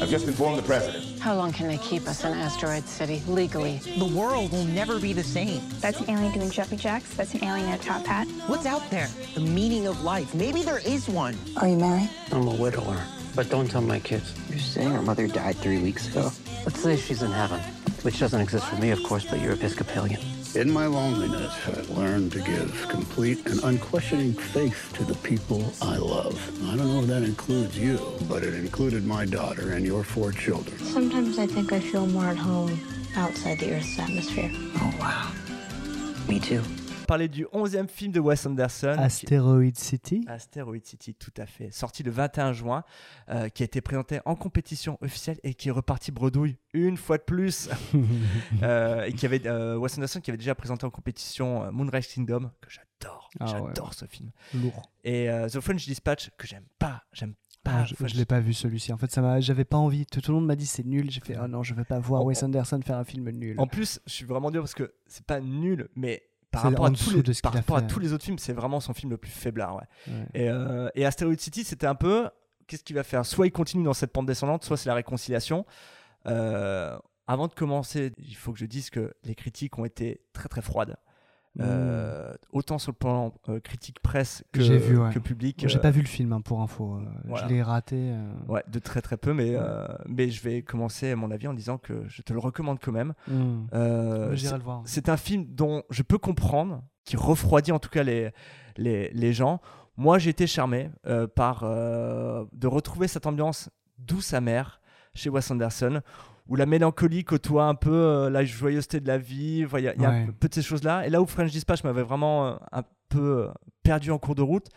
I've just informed the president. How long can they keep us in Asteroid City legally? The world will never be the same. That's an alien doing jumpy jacks. That's an alien in a top hat. What's out there? The meaning of life. Maybe there is one. Are you married? I'm a widower. But don't tell my kids. You're saying her mother died three weeks ago? Let's say she's in heaven. Which doesn't exist for me, of course, but you're Episcopalian. In my loneliness, I've learned to give complete and unquestioning faith to the people I love. I don't know if that includes you, but it included my daughter and your four children. Sometimes I think I feel more at home outside the Earth's atmosphere. Oh, wow. Me too. Parler du 11e film de Wes Anderson. qui- Asteroid City. Asteroid City, tout à fait. Sorti le 21 juin, euh, qui a été présenté en compétition officielle et qui est reparti bredouille une fois de plus. Euh, et qui avait euh, Wes Anderson qui avait déjà présenté en compétition Moonrise Kingdom, que j'adore. Ah j'adore ouais. ce film. Lourd. Et The French Dispatch, que j'aime pas. J'aime pas. Ah, je, je l'ai pas vu celui-ci. En fait, ça m'a, j'avais pas envie. Tout, tout le monde m'a dit c'est nul. J'ai fait oh non, je vais pas voir En- Wes Anderson faire un film nul. En plus, je suis vraiment dur parce que c'est pas nul, mais par rapport, à tous, les, de par à tous autres films, c'est vraiment son film le plus faiblard. Ouais. Ouais. Et, euh, et Asteroid City, c'était un peu. Qu'est-ce qu'il va faire? Soit il continue dans cette pente descendante, soit c'est la réconciliation. Euh, avant de commencer, il faut que je dise que les critiques ont été très très froides. Euh, autant sur le plan euh, critique presse que, vu, ouais. que public. J'ai euh, pas vu le film hein, pour info. voilà. Je l'ai raté. Ouais, de très très peu, mais, mais je vais commencer à mon avis en disant que je te le recommande quand même. Mm. Le voir. C'est un film dont je peux comprendre, qui refroidit en tout cas les, les, les gens. Moi, j'ai été charmé par de retrouver cette ambiance douce amère chez Wes Anderson, où la mélancolie côtoie un peu euh, la joyeuseté de la vie. Il y a, il y a un Ouais. peu de ces choses-là. Et là où French Dispatch m'avait vraiment euh, un peu euh, perdu en cours de route,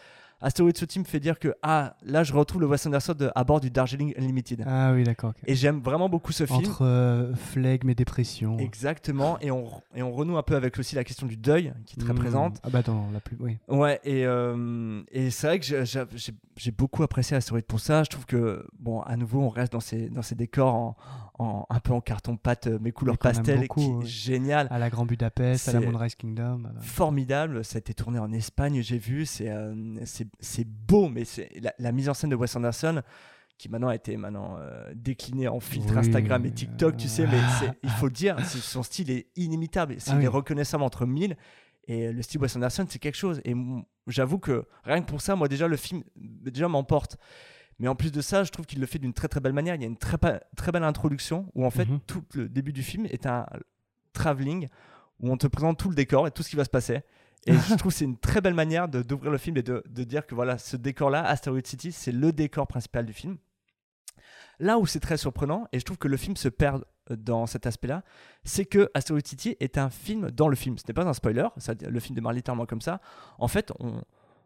Asteroid me fait dire que ah là je retrouve le Wes Anderson de, à bord du Darjeeling Unlimited. Ah oui, d'accord. Et j'aime vraiment beaucoup ce film. Entre euh, flegme et dépression. Exactement, et on, et on renoue un peu avec aussi la question du deuil qui est très Mm. présente. Ah bah dans la plus. Oui. Ouais, et, euh, et c'est vrai que j'ai- beaucoup apprécié Asteroid pour ça. Je trouve que, bon, à nouveau, on reste dans ces, dans ces décors en, en- un peu en carton-pâte, euh, mais couleurs pastel, beaucoup, qui est oui. génial. À la Grand Budapest, à la Moonrise Kingdom. la- Formidable, ça a été tourné en Espagne, j'ai vu, c'est euh, c'est c'est beau, mais c'est la, la mise en scène de Wes Anderson qui maintenant a été maintenant euh, déclinée en filtre Oui, Instagram et euh, TikTok, tu sais, mais il faut le dire, son style est inimitable, c'est Ah oui. il est reconnaissable entre mille. Et le style Wes Anderson, c'est quelque chose. Et j'avoue que rien que pour ça, moi déjà, le film déjà m'emporte. Mais en plus de ça, je trouve qu'il le fait d'une très très belle manière. Il y a une très, très belle introduction où en fait Mhm. tout le début du film est un travelling où on te présente tout le décor et tout ce qui va se passer. Et je trouve que c'est une très belle manière d'ouvrir le film et de, dire que voilà, ce décor-là, Asteroid City, c'est le décor principal du film. Là où c'est très surprenant, et je trouve que le film se perd dans cet aspect-là, c'est que Asteroid City est un film dans le film. Ce n'est pas un spoiler, ça, le film démarre littéralement comme ça. En fait, on,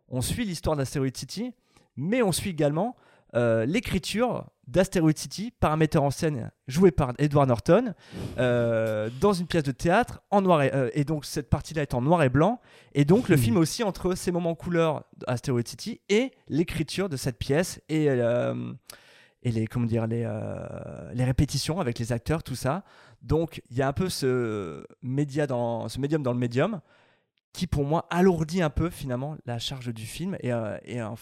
on suit l'histoire d'Asteroid City, mais on suit également euh, l'écriture d'Asteroid City par un metteur en scène joué par Edward Norton euh, dans une pièce de théâtre en noir et, euh, et donc cette partie-là est en noir et blanc. Et donc le film aussi entre ces moments couleurs d'Asteroid City et l'écriture de cette pièce et euh, et les comment dire les les répétitions avec les acteurs tout ça. Donc il y a un peu ce média dans ce médium dans le médium qui pour moi alourdit un peu finalement la charge du film et, et en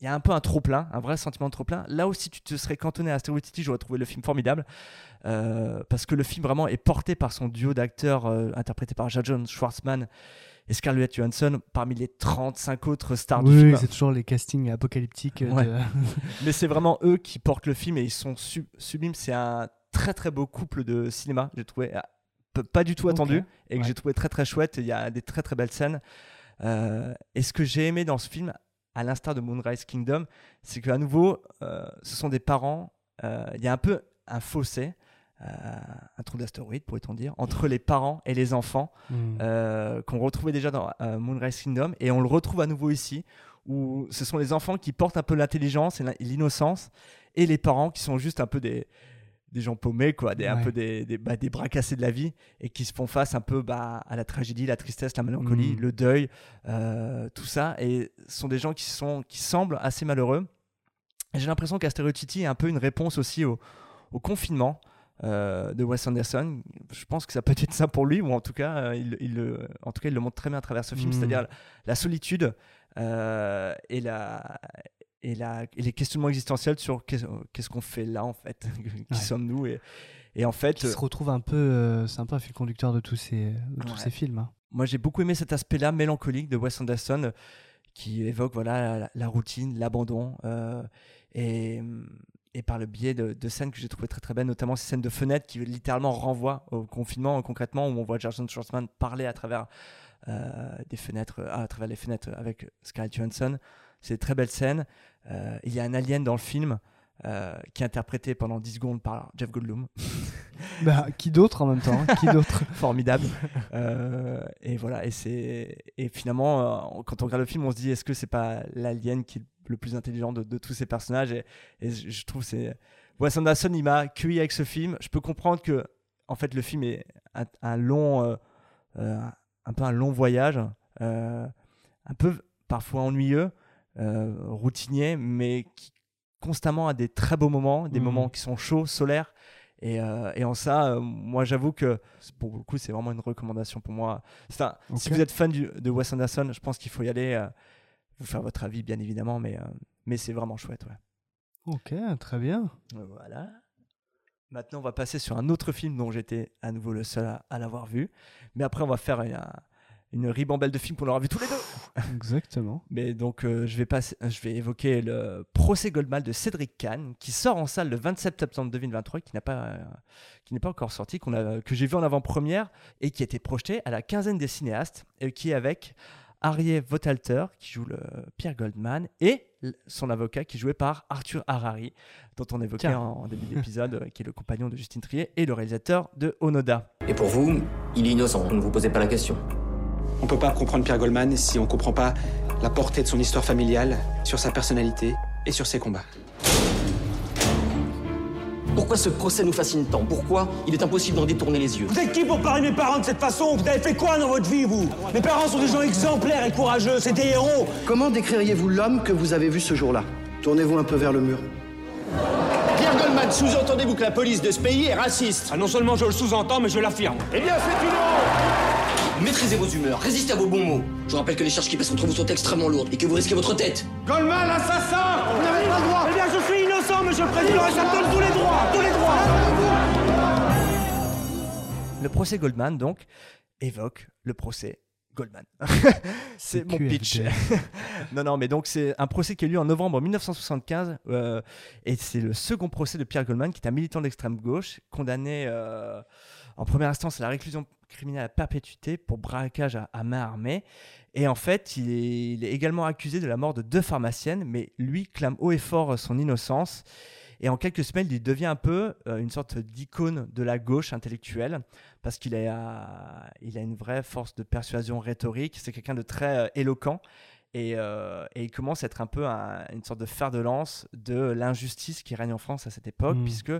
il y a un peu un trop plein, un vrai sentiment de trop plein. Là aussi, tu te serais cantonné à Asteroid City, j'aurais trouvé le film formidable euh, parce que le film vraiment est porté par son duo d'acteurs euh, interprété par John Schwartzman et Scarlett Johansson parmi les 35 autres stars du Oui, film. c'est toujours les castings apocalyptiques. euh, Ouais. de- Mais c'est vraiment eux qui portent le film et ils sont sub- sublimes. C'est un très très beau couple de cinéma, j'ai trouvé p- pas du tout attendu et que Ouais. j'ai trouvé très très chouette. Il y a des très très belles scènes. Euh, et ce que j'ai aimé dans ce film, à l'instar de Moonrise Kingdom, c'est qu'à nouveau, euh, ce sont des parents. euh, Il y a un peu un fossé. euh, un trou d'astéroïde, pourrait-on dire, entre les parents et les enfants, Mm. euh, qu'on retrouvait déjà dans Moonrise Kingdom, et on le retrouve à nouveau ici, où ce sont les enfants qui portent un peu l'intelligence et l'in- et l'innocence, et les parents qui sont juste un peu des, des gens paumés, quoi, des, un peu des, des, bah, des bras cassés de la vie, et qui se font face un peu bah, à la tragédie, la tristesse, la mélancolie, Mm. le deuil, euh, tout ça, et ce sont des gens qui, sont, qui semblent assez malheureux. J'ai l'impression qu'Asteroid City est un peu une réponse aussi au, au confinement euh, de Wes Anderson. Je pense que ça peut être ça pour lui, ou en tout cas, euh, il, en tout cas, il le montre très bien à travers ce film, Mm. c'est-à-dire la, la solitude et, la, et, la, et les questionnements existentiels sur qu'est- qu'est-ce qu'on fait là, en fait, qui Ouais. sommes-nous et, et en fait, qui se retrouve un peu. euh, c'est un peu un fil conducteur de tous ces, de tous Ouais. ces films. hein. Moi, j'ai beaucoup aimé cet aspect-là mélancolique de Wes Anderson euh, qui évoque voilà la, la routine, l'abandon euh, et, et par le biais de, de scènes que j'ai trouvé très très belles, notamment ces scènes de fenêtres qui littéralement renvoient au confinement concrètement où on voit Jason Schwartzman parler à travers euh, des fenêtres, à travers les fenêtres avec Scarlett Johansson. C'est des très belles scènes. Euh, il y a un alien dans le film. euh, qui est interprété pendant 10 secondes par Jeff Goldblum. Bah, qui d'autre en même temps hein Qui d'autre? Formidable. Euh, et voilà, et c'est et finalement, quand on regarde le film, on se dit est-ce que c'est pas l'alien qui est le plus intelligent de, de tous ces personnages? Et, et je trouve c'est Wes Anderson, il m'a cueilli avec ce film. Je peux comprendre que en fait le film est un, un long, un peu un long voyage, un peu parfois ennuyeux, routinier, mais qui constamment a des très beaux moments, des Mhm. moments qui sont chauds, solaires. Et, euh, et en ça, euh, moi j'avoue que pour le coup, c'est vraiment une recommandation pour moi. Un- Si Ok. vous êtes fan du- de Wes Anderson, je pense qu'il faut y aller. euh, vous faire votre avis, bien évidemment, mais, euh, mais c'est vraiment chouette. Ouais. Ok, très bien. Voilà. Maintenant, on va passer sur un autre film dont j'étais à nouveau le seul à, à l'avoir vu. Mais après, on va faire une, une ribambelle de films qu'on aura vu tous les deux. Exactement. Mais donc, euh, je, vais passer, je vais évoquer le procès Goldman de Cédric Kahn, qui sort en salle le 27 septembre 2023, qui n'a pas, euh, qui n'est pas encore sorti, qu'on a, que j'ai vu en avant-première et qui a été projeté à la quinzaine des cinéastes, et qui est avec Arié Votalter, qui joue le Pierre Goldman, et son avocat, qui est joué par Arthur Harari, dont on évoquait Tiens. en, en début d'épisode, euh, qui est le compagnon de Justine Trier et le réalisateur de Onoda. Et pour vous, il est innocent, ne vous posez pas la question. On peut pas comprendre Pierre Goldman si on comprend pas la portée de son histoire familiale, sur sa personnalité et sur ses combats. Pourquoi ce procès nous fascine tant Pourquoi il est impossible d'en détourner les yeux? Vous êtes qui pour parler de mes parents de cette façon? Vous avez fait quoi dans votre vie, vous? Mes parents sont des gens exemplaires et courageux, c'est des héros. Comment décririez-vous l'homme que vous avez vu ce jour-là? Tournez-vous un peu vers le mur. Pierre Goldman, sous-entendez-vous que la police de ce pays est raciste? Ah non seulement je le sous-entends, mais je l'affirme. Eh bien, c'est une honte Maîtrisez vos humeurs, résistez à vos bons mots. Je vous rappelle que les charges qui pèsent contre vous sont extrêmement lourdes et que vous risquez votre tête. Goldman, assassin Vous n'avez pas le droit Eh bien, je suis innocent, monsieur le président, et ça me donne tous les droits Tous les droits Le procès Goldman, donc, évoque le procès Goldman. c'est mon pitch. non, non, mais donc c'est un procès qui a eu lieu en novembre 1975 euh, et c'est le second procès de Pierre Goldman, qui est un militant d'extrême gauche, condamné euh, en première instance à la réclusion criminelle à perpétuité pour braquage à, à main armée. Et en fait, il est, il est également accusé de la mort de deux pharmaciennes, mais lui clame haut et fort son innocence. Et en quelques semaines, il devient un peu euh, une sorte d'icône de la gauche intellectuelle, parce qu'il a, il a une vraie force de persuasion rhétorique. C'est quelqu'un de très euh, éloquent. Et, euh, et il commence à être un peu un- une sorte de fer de lance de l'injustice qui règne en France à cette époque, Mm. puisque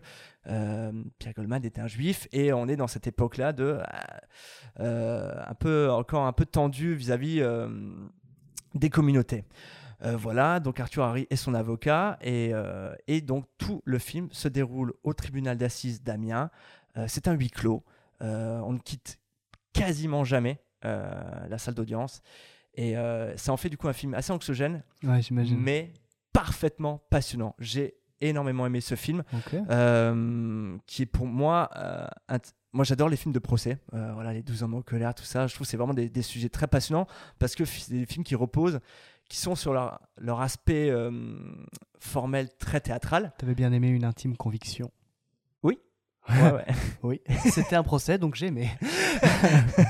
Pierre Goldman était un juif, et on est dans cette époque-là de un peu encore un peu tendu vis-à-vis des communautés. Euh, voilà, donc Arthur Harry est son avocat et, euh, et donc tout le film se déroule au tribunal d'assises d'Amiens. Euh, c'est un huis clos. On ne quitte quasiment jamais la salle d'audience et ça en fait du coup un film assez anxiogène, Ouais, j'imagine. mais parfaitement passionnant. J'ai énormément aimé ce film, qui est pour moi un moi j'adore les films de procès, Euh, voilà les 12 hommes en colère, tout ça. Je trouve que c'est vraiment des, des sujets très passionnants parce que c'est des films qui reposent, qui sont sur leur, leur aspect euh, formel très théâtral. T'avais bien aimé une intime conviction. Oui. Ouais, ouais. oui. C'était un procès, donc j'ai aimé.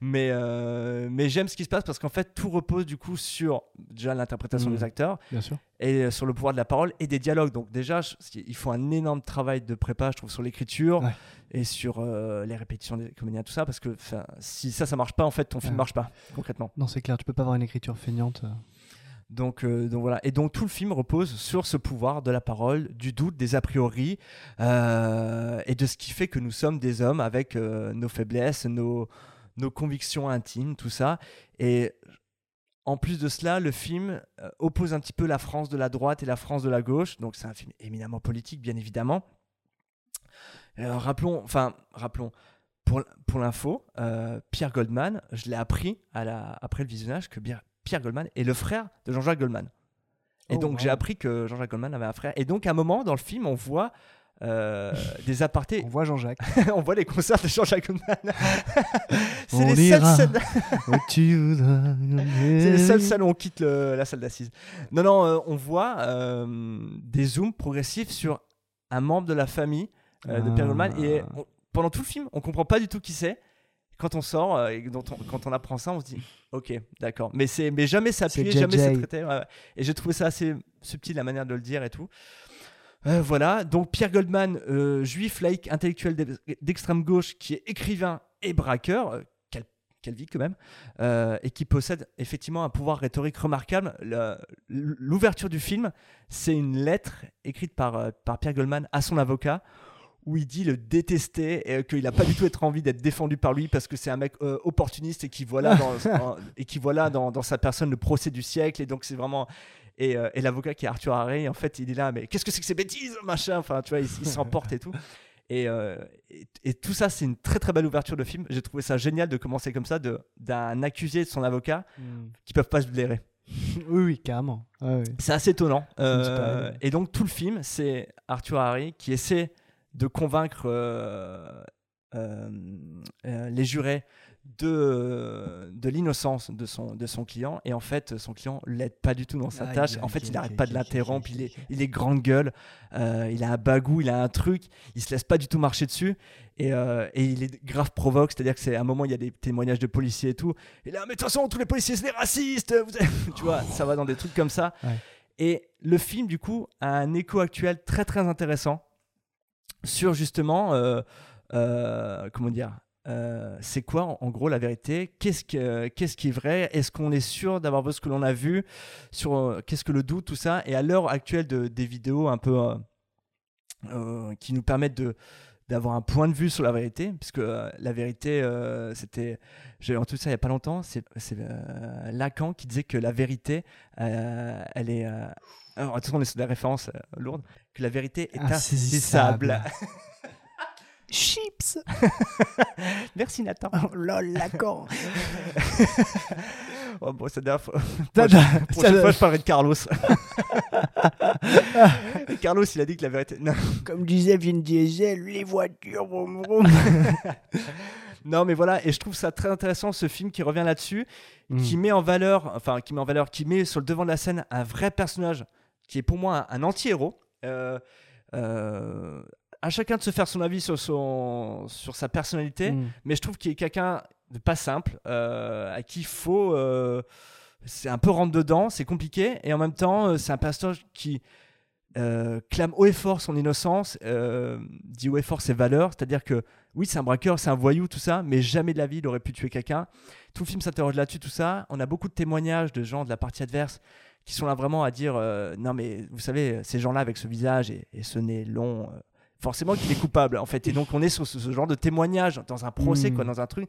mais euh, mais j'aime ce qui se passe parce qu'en fait tout repose du coup sur déjà l'interprétation des acteurs Bien sûr. et euh, sur le pouvoir de la parole et des dialogues donc déjà je- il faut un énorme travail de prépa je trouve sur l'écriture Ouais. Et sur euh, les répétitions des comédiens tout ça parce que si ça ça marche pas en fait ton film Ouais. marche pas concrètement Non, c'est clair, tu peux pas avoir une écriture feignante. euh. donc, euh, donc voilà. Et donc tout le film repose sur ce pouvoir de la parole, du doute, des a priori, euh, et de ce qui fait que nous sommes des hommes avec euh, nos faiblesses, nos, nos convictions intimes, tout ça. Et en plus de cela, le film oppose un petit peu la France de la droite et la France de la gauche. Donc c'est un film éminemment politique, bien évidemment. Euh, rappelons, enfin, rappelons, pour, pour l'info, euh, Pierre Goldman, je l'ai appris à la, après le visionnage que Pierre, Pierre Goldman est le frère de Jean-Jacques Goldman. Et Oh, donc j'ai appris que Jean-Jacques Goldman avait un frère. Et donc à un moment dans le film, on voit euh, des apartés. On voit Jean-Jacques. on voit les concerts de Jean-Jacques Goldman. C'est les seules ira scènes. C'est les seules salles où on quitte le- la salle d'assises. Non, non, euh, on voit euh, des zooms progressifs sur un membre de la famille euh, de Pierre Goldman. Et on- pendant tout le film, on comprend pas du tout qui c'est. Quand on sort euh, et dont on- quand on apprend ça, on se dit Ok, d'accord. Mais, c'est- mais jamais C'est jamais JJ. traité. ouais, ouais. Et j'ai trouvé ça assez subtil, la manière de le dire et tout. Euh, voilà, donc Pierre Goldman, euh, juif, laïque, intellectuel d'ex- d'extrême gauche, qui est écrivain et braqueur, euh, quelle, quelle vie quand même, et qui possède effectivement un pouvoir rhétorique remarquable. Le- L'ouverture du film, c'est une lettre écrite par, par Pierre Goldman à son avocat, où il dit le détester et qu'il n'a pas du tout être envie d'être défendu par lui parce que c'est un mec euh, opportuniste et qui voit là, dans, et qui voit là dans, dans sa personne le procès du siècle. Et donc c'est vraiment et, euh, et l'avocat qui est Arthur Harry en fait il est là mais qu'est-ce que c'est que ces bêtises machin? Enfin tu vois il, il s'emporte et tout. Et, euh, et, et tout ça c'est une très très belle ouverture de film. J'ai trouvé ça génial de commencer comme ça de d'un accusé de son avocat Mm. qui peuvent pas se blairer. Oui, oui, carrément. C'est assez étonnant. Euh, et donc tout le film, c'est Arthur Harry qui essaie de convaincre euh, euh, euh, les jurés de, de l'innocence de son, de son client. Et en fait, son client l'aide pas du tout dans sa tâche. En fait, il n'arrête pas de l'interrompre. Il est, il est grande gueule. euh, il a un bagou, il a un truc. Il se laisse pas du tout marcher dessus. Et, euh, et il est grave provoque. C'est-à-dire que c'est à un moment, il y a des témoignages de policiers et tout. Et là, mais de toute façon, tous les policiers, c'est des racistes. Vous avez- tu vois, ça va dans des trucs comme ça. Ouais. Et le film, du coup, a un écho actuel très très intéressant sur justement, euh, euh, comment dire, euh, c'est quoi en, gros la vérité? Qu'est-ce que- qu'est-ce qui est vrai? Est-ce qu'on est sûr d'avoir vu ce que l'on a vu? Sur qu'est-ce que le doute, tout ça? Et à l'heure actuelle de, des vidéos un peu qui nous permettent de d'avoir un point de vue sur la vérité, puisque euh, la vérité, euh, c'était, j'ai entendu ça il y a pas longtemps, c'est euh, Lacan qui disait que la vérité, euh, elle est, alors, attention, on est sur des références lourdes, que la vérité est Insaisissable. insaisissable. Chips Merci Nathan. Oh lol, Lacan oh, bon, c'est dernière fois. Ça- Prochaine, fois, je parlerai de Carlos. Et Carlos, il a dit que la vérité. Non. Comme disait Vin Diesel, les voitures, vroom, vroom. Non, mais voilà, et je trouve ça très intéressant ce film qui revient là-dessus, Mm. qui met en valeur, enfin, qui met en valeur, qui met sur le devant de la scène un vrai personnage qui est pour moi un, un anti-héros. Euh, euh, à chacun de se faire son avis sur, son, sur sa personnalité, Mm. mais je trouve qu'il est quelqu'un de pas simple, euh, à qui il faut. euh, c'est un peu rentre dedans, c'est compliqué, et en même temps, euh, c'est un personnage qui clame haut et fort son innocence, dit haut et fort ses valeurs, c'est-à-dire que oui, c'est un braqueur, c'est un voyou, tout ça, mais jamais de la vie il aurait pu tuer quelqu'un. Tout le film s'interroge là-dessus, tout ça. On a beaucoup de témoignages de gens de la partie adverse qui sont là vraiment à dire euh, non, mais vous savez, ces gens-là avec ce visage et, et ce nez long, euh, forcément qu'il est coupable en fait. Et donc on est sur ce, ce genre de témoignage dans un procès, quoi, dans un truc.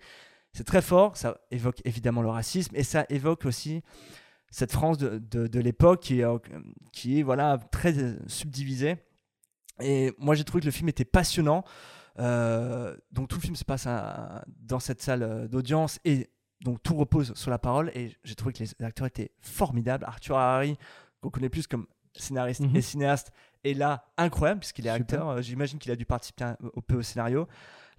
C'est très fort, ça évoque évidemment le racisme et ça évoque aussi cette France de, de, de l'époque qui, est, euh, qui est voilà, très euh, subdivisée. Et moi j'ai trouvé que le film était passionnant. Euh, donc tout le film se passe à- dans cette salle d'audience et donc tout repose sur la parole et j'ai trouvé que les acteurs étaient formidables. Arthur Harry, qu'on connaît plus comme scénariste Mhm. et cinéaste, est là incroyable puisqu'il est Super. acteur. Euh, J'imagine qu'il a dû participer un, au peu au scénario.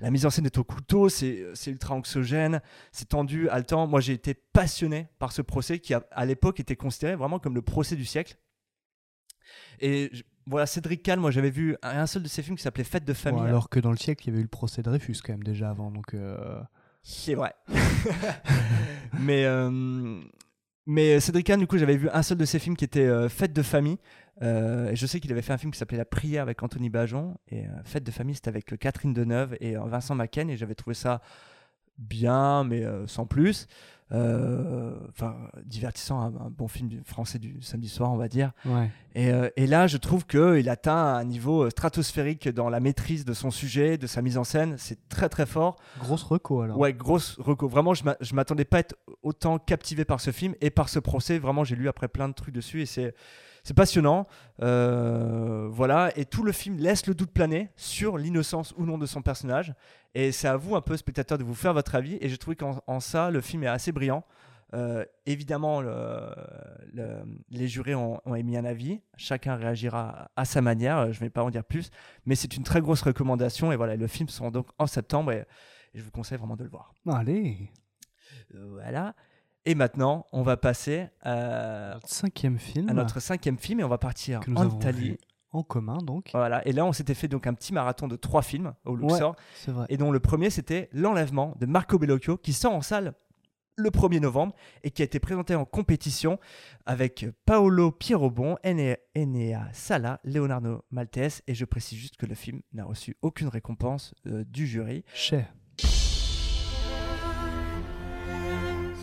La mise en scène est au couteau, c'est c'est ultra anxiogène, c'est tendu, haletant. Moi j'ai été passionné par ce procès qui a- à l'époque était considéré vraiment comme le procès du siècle. Et je- voilà, Cédric Kahn, moi j'avais vu un seul de ses films qui s'appelait Fête de Bon, famille. alors que dans le siècle, il y avait eu le procès Dreyfus quand même déjà avant, donc... euh, C'est vrai. mais, euh, mais Cédric Kahn, du coup, j'avais vu un seul de ses films qui était euh, Fête de famille. Euh, je sais qu'il avait fait un film qui s'appelait La prière avec Anthony Bajon. Et euh, Fête de famille, c'était avec euh, Catherine Deneuve et euh, Vincent Macken. Et j'avais trouvé ça bien, mais euh, sans plus. Enfin, divertissant, un, un bon film français du samedi soir, on va dire. Ouais. Et, et là, je trouve qu'il atteint un niveau stratosphérique dans la maîtrise de son sujet, de sa mise en scène. C'est très très fort. Grosse reco alors. Ouais, grosse reco. Vraiment, je je m'attendais pas à être autant captivé par ce film et par ce procès. Vraiment, j'ai lu après plein de trucs dessus et c'est c'est passionnant. Euh, voilà, et tout le film laisse le doute planer sur l'innocence ou non de son personnage. Et c'est à vous, un peu spectateur, de vous faire votre avis. Et j'ai trouvé qu'en en ça, le film est assez brillant. Euh, évidemment, le- le- les jurés ont, ont émis un avis. Chacun réagira à sa manière. Je ne vais pas en dire plus. Mais c'est une très grosse recommandation. Et voilà, le film sort donc en septembre. Et, et je vous conseille vraiment de le voir. Allez Euh, Voilà. Et maintenant, on va passer à Notre cinquième film. à notre cinquième film et on va partir que nous en avons Italie. vu en commun donc. Voilà. Et là, on s'était fait donc un petit marathon de trois films au Luxor. Ouais, c'est vrai. Et dont le premier, c'était L'Enlèvement de Marco Bellocchio, qui sort en salle le 1er novembre et qui a été présenté en compétition avec Paolo Pierrobon, Ene- Enea Sala, Leonardo Maltese. Et je précise juste que le film n'a reçu aucune récompense euh, du jury. Cher.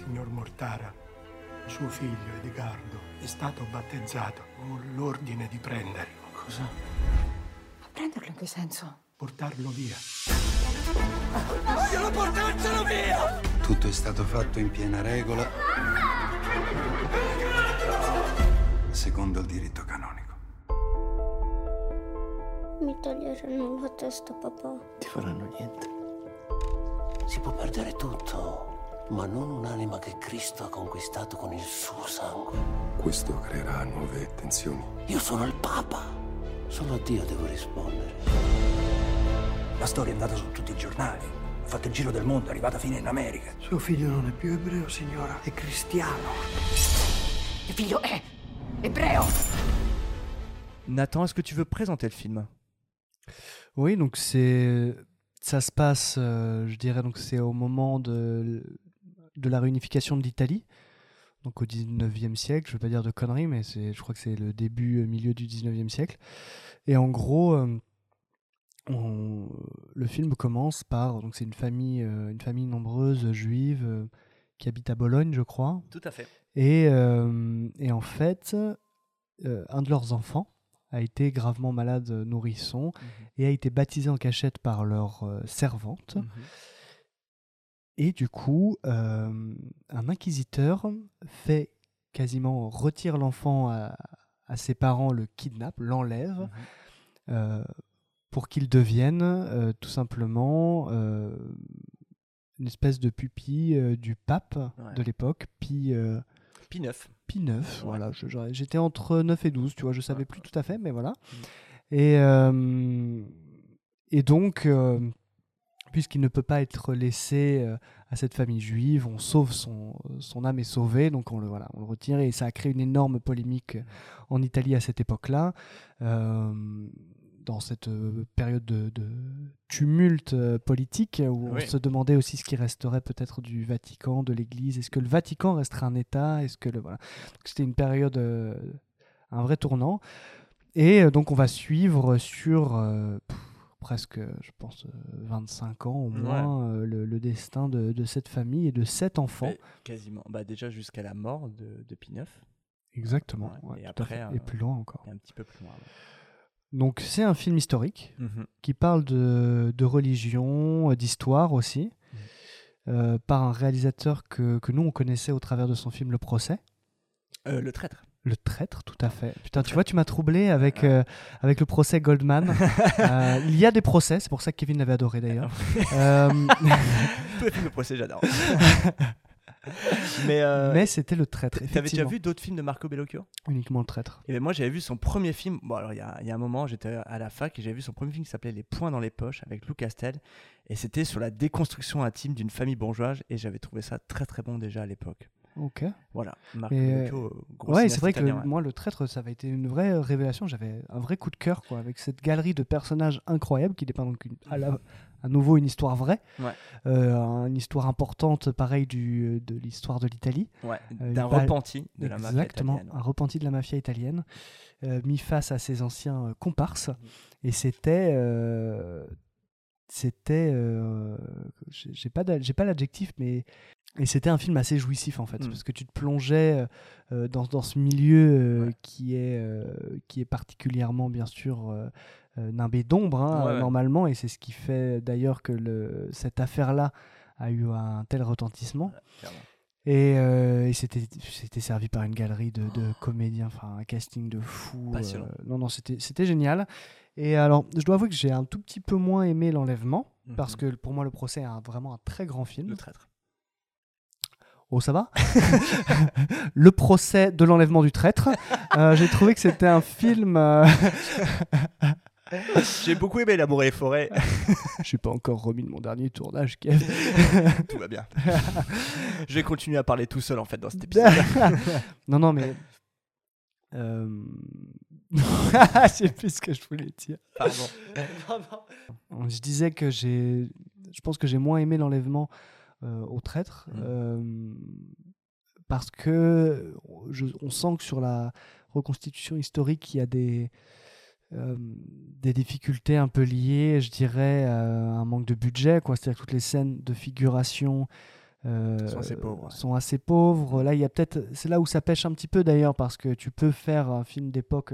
Signor Mortara, suo figlio Edgardo è stato battezzato. Ho l'ordine di prenderlo. Cosa? Prenderlo in che senso? Portarlo via. Vogliono portarcelo via! Tutto è stato fatto in piena regola, secondo il diritto canonico. Mi toglieranno la testa, papà. Ti faranno niente. Si può perdere tutto, ma non un'anima che Cristo ha conquistato con il suo sangue. Questo creerà nuove tensioni. Io sono il Papa. Solo a Dio devo rispondere. La storia è andata su tutti i giornali. Ha fatto il giro del mondo, è arrivata fino in America. Suo figlio non è più ebreo, signora, è cristiano. Mio figlio è ebreo! Nathan, est-ce que tu veux présenter le film Oui, donc c'est ça se passe, euh, je dirais donc c'est au moment de de la réunification de l'Italie, donc au 19e siècle. Je veux pas dire de conneries, mais je crois que c'est le début euh, milieu du 19e siècle. Et en gros, euh, on- le film commence par donc c'est une famille euh, une famille nombreuse juive qui habite à Bologne, je crois. Tout à fait. Et, euh, et en fait, euh, un de leurs enfants a été gravement malade nourrisson et a été baptisé en cachette par leur servante. Et du coup, euh, un inquisiteur fait quasiment retire l'enfant à, à ses parents, le kidnappe, l'enlève, euh, pour qu'il devienne euh, tout simplement une espèce de pupille du pape Ouais. de l'époque, Pie, Pie IX. Pie IX, voilà. J'étais entre 9 et 12, tu vois, je savais plus tout à fait, mais voilà. Mm. Et, et donc, puisqu'il ne peut pas être laissé euh, à cette famille juive, on sauve son, son âme est sauvée, donc on le, voilà, on le retire et ça a créé une énorme polémique euh, en Italie à cette époque-là. Euh, dans cette période de, de tumulte politique où Oui. on se demandait aussi ce qui resterait peut-être du Vatican, de l'Église. Est-ce que le Vatican resterait un État? Est-ce que le voilà. C'était une période, euh, un vrai tournant. Et donc on va suivre sur euh, pff, presque, je pense, euh, 25 ans au moins euh, le, le destin de, de cette famille et de sept enfants. Mais Quasiment. Bah, déjà jusqu'à la mort de, de. Exactement. Ouais, ouais, et après, euh, et plus loin encore. et un petit peu plus loin. Donc c'est un film historique Mhm. qui parle de, de religion, euh, d'histoire aussi, euh, par un réalisateur que, que nous on connaissait au travers de son film Le Procès. Euh, le traître. Le traître, tout à fait. Putain, tu vois, tu m'as troublé avec, euh, avec le procès Goldman. Euh, il y a des procès, c'est pour ça que Kevin l'avait adoré d'ailleurs. Euh, les films de procès, j'adore. Mais, euh, Mais c'était le traître. T'avais déjà vu d'autres films de Marco Bellocchio? Uniquement le traître. Et ben moi j'avais vu son premier film. Bon alors il y a, il y a un moment j'étais à la fac et j'avais vu son premier film qui s'appelait Les poings dans les poches avec Lou Castel et c'était sur la déconstruction intime d'une famille bourgeoise et j'avais trouvé ça très très bon déjà à l'époque. Ok. Voilà. Et, Bellocchio, euh, gros ouais, c'est vrai que le- italien, ouais. moi, le traître, ça avait été une vraie euh, révélation. J'avais un vrai coup de cœur, quoi, avec cette galerie de personnages incroyables qui dépeint donc une- à, la- à nouveau une histoire vraie, Ouais. Euh, une histoire importante, pareil du, de l'histoire de l'Italie. Ouais, Euh, d'un repenti de la mafia Exactement, italienne, ouais. un repenti de la mafia italienne, euh, mis face à ses anciens euh, comparses. Mmh. Et c'était. euh, c'était. euh, j'ai pas pas l'adjectif, mais. Et c'était un film assez jouissif en fait, Mm. parce que tu te plongeais euh, euh, dans, dans ce milieu euh, qui, est, euh, qui est particulièrement, bien sûr, nimbé d'ombre, hein, Ouais, ouais. normalement, et c'est ce qui fait d'ailleurs que le, cette affaire-là a eu un tel retentissement. Et, et c'était c'était servi par une galerie de, de comédiens, enfin un casting de fou. Non, non, c'était c'était génial. Et alors, je dois avouer que j'ai un tout petit peu moins aimé l'enlèvement, parce que pour moi, le procès est un- vraiment un très grand film. Le traître. Oh, ça va? Le procès de l'enlèvement du traître. Euh, j'ai trouvé que c'était un film. euh, J'ai beaucoup aimé L'amour et les forêts. Je suis pas encore remis de mon dernier tournage, Kev. Tout va bien. Je vais continuer à parler tout seul en fait dans cet épisode. non, non, mais. Euh... Je sais plus ce que je voulais dire. Pardon. Je disais que j'ai. Je pense que j'ai moins aimé l'enlèvement euh, au traître. Mm. euh, parce que je- on sent que sur la reconstitution historique, il y a des. euh, des difficultés un peu liées, je dirais, à un manque de budget. quoi. C'est-à-dire que toutes les scènes de figuration euh, Sont assez pauvres, ouais. sont assez pauvres. Là, il y a peut-être, c'est là où ça pêche un petit peu d'ailleurs, parce que tu peux faire un film d'époque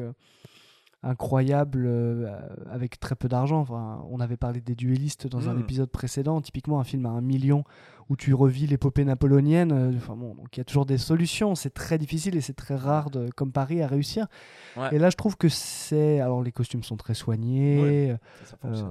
incroyable euh, avec très peu d'argent. Enfin, on avait parlé des duellistes dans un Mm. épisode précédent. Typiquement, un film à un million où tu revis l'épopée napoléonienne. euh, Enfin bon, donc il y a toujours des solutions. C'est très difficile et c'est très rare de, comme Paris à réussir. Ouais. Et là, je trouve que c'est. Alors, les costumes sont très soignés. Ouais, ça, euh,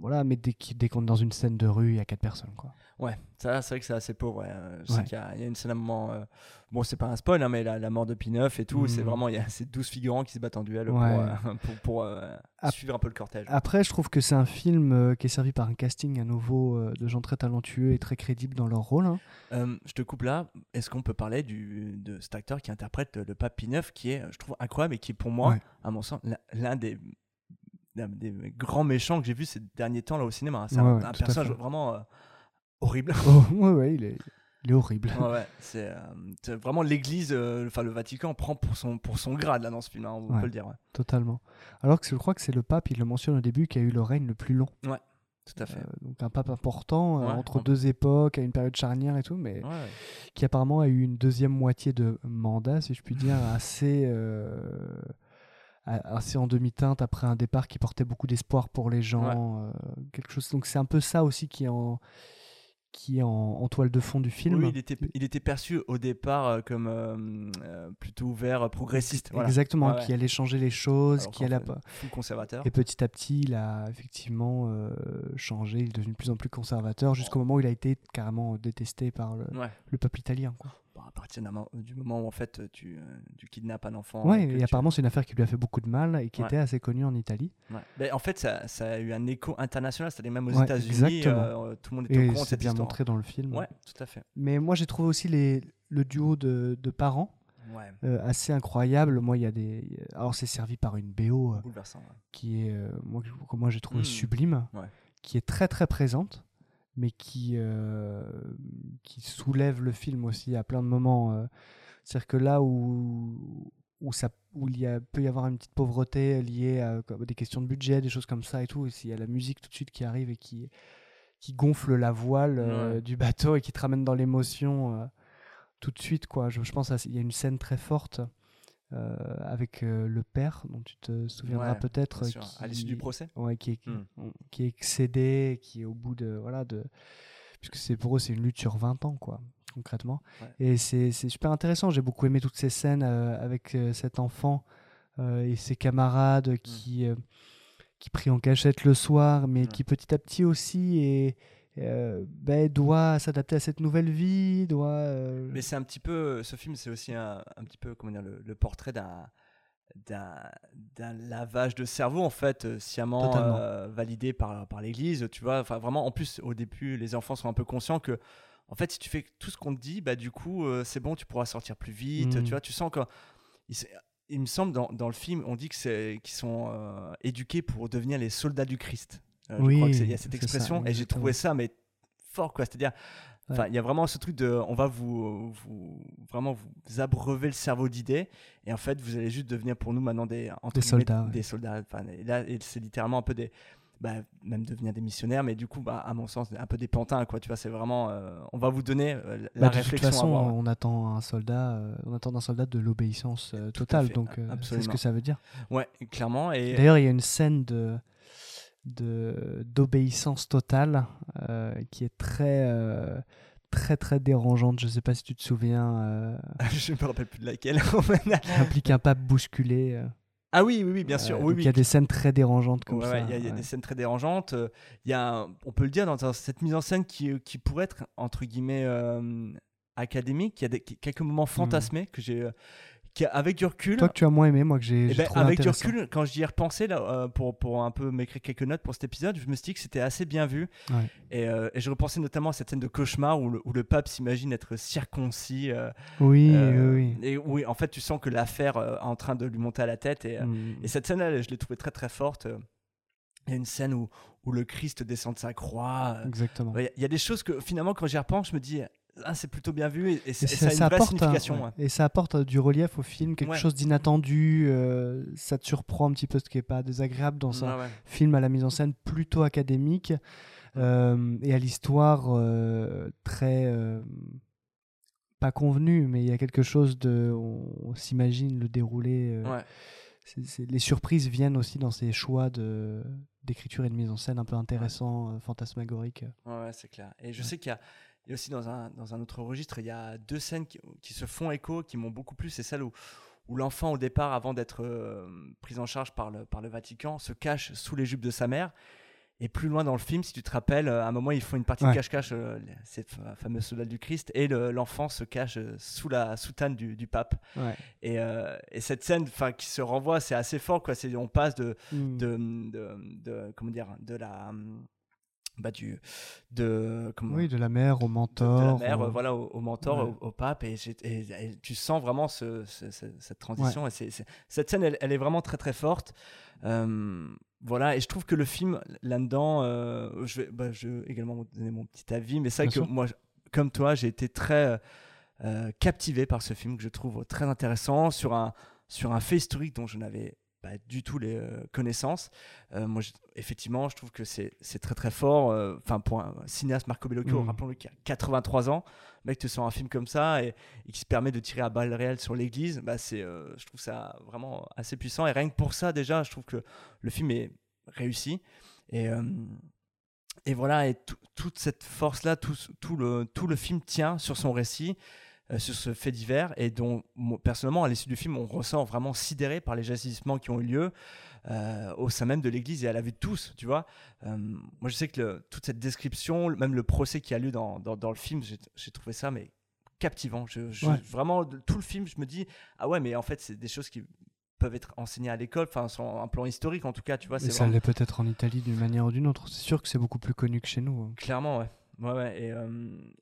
voilà, mais dès qu'on est dans une scène de rue, il y a quatre personnes, quoi. Ouais, ça c'est vrai que c'est assez pauvre. ouais. Euh, Je Ouais. sais qu'il y, a- il y a une scène à un moment. euh, Bon, c'est pas un spoil, hein, mais la, la mort de Pineuf et tout, c'est Mhm. vraiment. Il y a ces 12 figurants qui se battent en duel pour, euh, pour, pour, euh, suivre un peu le cortège. Après, je trouve que c'est un film euh, qui est servi par un casting à nouveau de gens très talentueux et très crédibles dans leur rôle. hein. Je te coupe là. Est-ce qu'on peut parler du, de cet acteur qui interprète le pape Pineuf, qui est, je trouve, incroyable et qui est pour moi, à mon sens, l'un- des, des grands méchants que j'ai vu ces derniers temps là au cinéma. hein. C'est Ouais, un, ouais, personnage vraiment euh, horrible. Oh, ouais, ouais, il est, Il est horrible. Ouais, ouais, c'est euh, vraiment l'Église, euh, enfin le Vatican prend pour son pour son grade là dans ce film, hein, on peut le dire. Totalement. Alors que je crois que c'est le pape, il le mentionne au début, qui a eu le règne le plus long. Ouais, tout à fait. Euh, donc un pape important, entre en- deux époques, à une période charnière et tout, mais qui apparemment a eu une deuxième moitié de mandat, si je puis dire, assez, assez en demi-teinte après un départ qui portait beaucoup d'espoir pour les gens. euh, quelque chose. Donc c'est un peu ça aussi qui est en, qui est en, en toile de fond du film. Oui, il était, il était perçu au départ euh, comme euh, euh, plutôt ouvert, progressiste. voilà. Exactement, ouais. qui allait changer les choses, Alors qui allait conservateur. Et petit à petit, il a effectivement euh, changé, il est devenu de plus en plus conservateur jusqu'au moment où il a été carrément détesté par le, Ouais. le peuple italien. Quoi. À partir du moment où en fait tu, euh, tu kidnappes un enfant. Que et tu- apparemment c'est une affaire qui lui a fait beaucoup de mal et qui Ouais. était assez connue en Italie. Ouais. Mais en fait, ça, ça a eu un écho international, c'est-à-dire même aux Ouais, États-Unis, exactement. euh, tout le monde était Et au courant de c'est cette bien histoire. montré dans le film. Ouais, tout à fait. Mais moi j'ai trouvé aussi les, le duo de, de parents Ouais. euh, assez incroyable. Moi il y a des, alors c'est servi par une BO euh, ouais. qui est, euh, moi, que- moi j'ai trouvé Mm. sublime, Ouais. qui est très très présente, mais qui euh, qui soulève le film aussi à plein de moments. euh. C'est-à-dire que là où où ça où il y a, peut y avoir une petite pauvreté liée à des questions de budget, des choses comme ça et tout, et s'il y a la musique tout de suite qui arrive et qui qui gonfle la voile euh, Ouais. du bateau et qui te ramène dans l'émotion euh, tout de suite quoi. Je, je pense qu'il y a une scène très forte euh, avec euh, le père dont tu te souviendras Ouais, peut-être sûr. À l'issue du procès ouais, qui est, Hmm. qui est excédé, qui est au bout de voilà de puisque c'est pour eux c'est une lutte sur 20 ans quoi concrètement Ouais. et c'est c'est super intéressant j'ai beaucoup aimé toutes ces scènes euh, avec cet enfant et ses camarades qui euh, qui prient en cachette le soir mais qui petit à petit aussi est euh, ben, doit s'adapter à cette nouvelle vie doit euh, Mais c'est un petit peu, ce film, c'est aussi un, un petit peu, comment dire, le, le portrait d'un d'un lavage de cerveau en fait euh, sciemment euh, validé par par l'Église tu vois. Enfin vraiment en plus au début les enfants sont un peu conscients que en fait si tu fais tout ce qu'on te dit bah du coup c'est bon tu pourras sortir plus vite Mhm. tu vois. Tu sens que il, me semble dans, dans le film on dit que c'est qu'ils sont éduqués pour devenir les soldats du Christ Euh, je Oui, crois c'est- il y a cette ça, expression et j'ai trouvé ça mais fort quoi c'est à dire Enfin, il y a vraiment ce truc de, on va vous, vous vraiment vous abreuver le cerveau d'idées, et en fait, vous allez juste devenir pour nous maintenant des Des soldats, ouais. des soldats. Enfin, et là, c'est littéralement un peu des, bah, même devenir des missionnaires, mais du coup, bah, à mon sens, un peu des pantins, quoi. Tu vois, c'est vraiment, euh, on va vous donner euh, la Bah, de toute réflexion façon, à avoir. on attend un soldat, euh, on attend d'un soldat de l'obéissance euh, totale, donc euh, c'est ce que ça veut dire. Ouais, clairement. Et D'ailleurs, il y a une scène de de- d'obéissance totale euh, qui est très euh, très très dérangeante. Je sais pas si tu te souviens. euh, je me rappelle plus de laquelle. qui implique un pape bousculé. euh. Ah oui, oui, oui, bien sûr. Oui, oui. Il y a des scènes très dérangeantes comme Ouais, ça. ouais, il y a, il y a ouais. des scènes très dérangeantes. Il y a, on peut le dire, dans, cette mise en scène qui, qui pourrait être entre guillemets académique. Il y a des, quelques moments fantasmés que j'ai, qui avec du recul. Toi que tu as moins aimé, moi que j'ai Eh ben, avec du recul, quand j'y ai repensé là, euh, pour, pour un peu m'écrire quelques notes pour cet épisode, je me suis dit que c'était assez bien vu. Ouais. Et, euh, et je repensais notamment à cette scène de cauchemar où le, où le pape s'imagine être circoncis. euh, Oui, euh, oui, Et oui, en fait, tu sens que l'affaire est en train de lui monter à la tête. Et, Mm. et cette scène-là, je l'ai trouvée très très forte. Il y a une scène où, où le Christ descend de sa croix. Exactement. Il y a des choses que finalement, quand j'y repense, je me dis, ah, c'est plutôt bien vu et, ça, ça a une ça vraie apporte, un- signification. ouais. ouais. Et ça apporte euh, du relief au film, quelque Ouais. chose d'inattendu. euh, ça te surprend un petit peu, ce qui n'est pas désagréable dans un ouais. film à la mise en scène plutôt académique euh, et à l'histoire euh, très. pas convenue, mais il y a quelque chose de. On, on s'imagine le déroulé. les surprises viennent aussi dans ces choix de d'écriture et de mise en scène un peu intéressants, fantasmagoriques. Ouais, ouais, c'est clair. Et je sais qu'il y a, a aussi dans un, dans un autre registre, il y a deux scènes qui, qui se font écho, qui m'ont beaucoup plu. C'est celle où, où l'enfant, au départ, avant d'être euh, pris en charge par le, par le Vatican, se cache sous les jupes de sa mère. Et plus loin dans le film, si tu te rappelles, euh, à un moment, ils font une partie Ouais. de cache-cache, euh, ces fa- fameux soldats du Christ, et le- l'enfant se cache euh, sous la soutane du, du pape. Ouais. Et, euh, et cette scène, enfin, qui se renvoie, c'est assez fort, quoi. C'est, on passe de, Mm. de, de, de- comment dire, de la, bah, du, de, comment, Oui, de la mère au mentor. de la mère, euh, voilà, au, au mentor, Ouais. au, au pape, et, j'ai- et- et tu sens vraiment ce, ce- ce- cette transition. Et cette scène, elle, elle est vraiment très très forte. Euh, voilà, et je trouve que le film là-dedans, euh, je, vais, bah, je vais également donner mon petit avis, mais c'est vrai Bien que sûr. moi, comme toi, j'ai été très euh, captivé par ce film que je trouve très intéressant sur un, sur un fait historique dont je n'avais pas du tout les euh, connaissances. Euh, moi, je- effectivement, je trouve que c'est très très fort. euh, Enfin, pour un cinéaste, Marco Bellocchio, Mm. rappelons-le qui a 83 ans, le mec te sort un film comme ça et, et qui se permet de tirer à balles réelles sur l'église, bah, c'est, euh, je trouve ça vraiment assez puissant. Et rien que pour ça, déjà, je trouve que le film est réussi. Et, euh, et voilà, et tout- toute cette force-là, tout, tout, le, tout le film tient sur son récit, euh, sur ce fait divers, et dont, personnellement, à l'issue du film, on ressort vraiment sidéré par les agissements qui ont eu lieu euh, au sein même de l'église et à la vue de tous, tu vois. Euh, moi, je sais que le- toute cette description, même le procès qui a lieu dans, dans, dans le film, j'ai trouvé ça, mais captivant. Je, je- Ouais. Vraiment, tout le film, je me dis, ah ouais, mais en fait, c'est des choses qui peuvent être enseignées à l'école, enfin, sur un plan historique en tout cas, tu vois. Ça vraiment- l'est peut-être en Italie d'une manière ou d'une autre. C'est sûr que c'est beaucoup plus connu que chez nous. hein. Clairement, ouais. Ouais, ouais. Et, euh,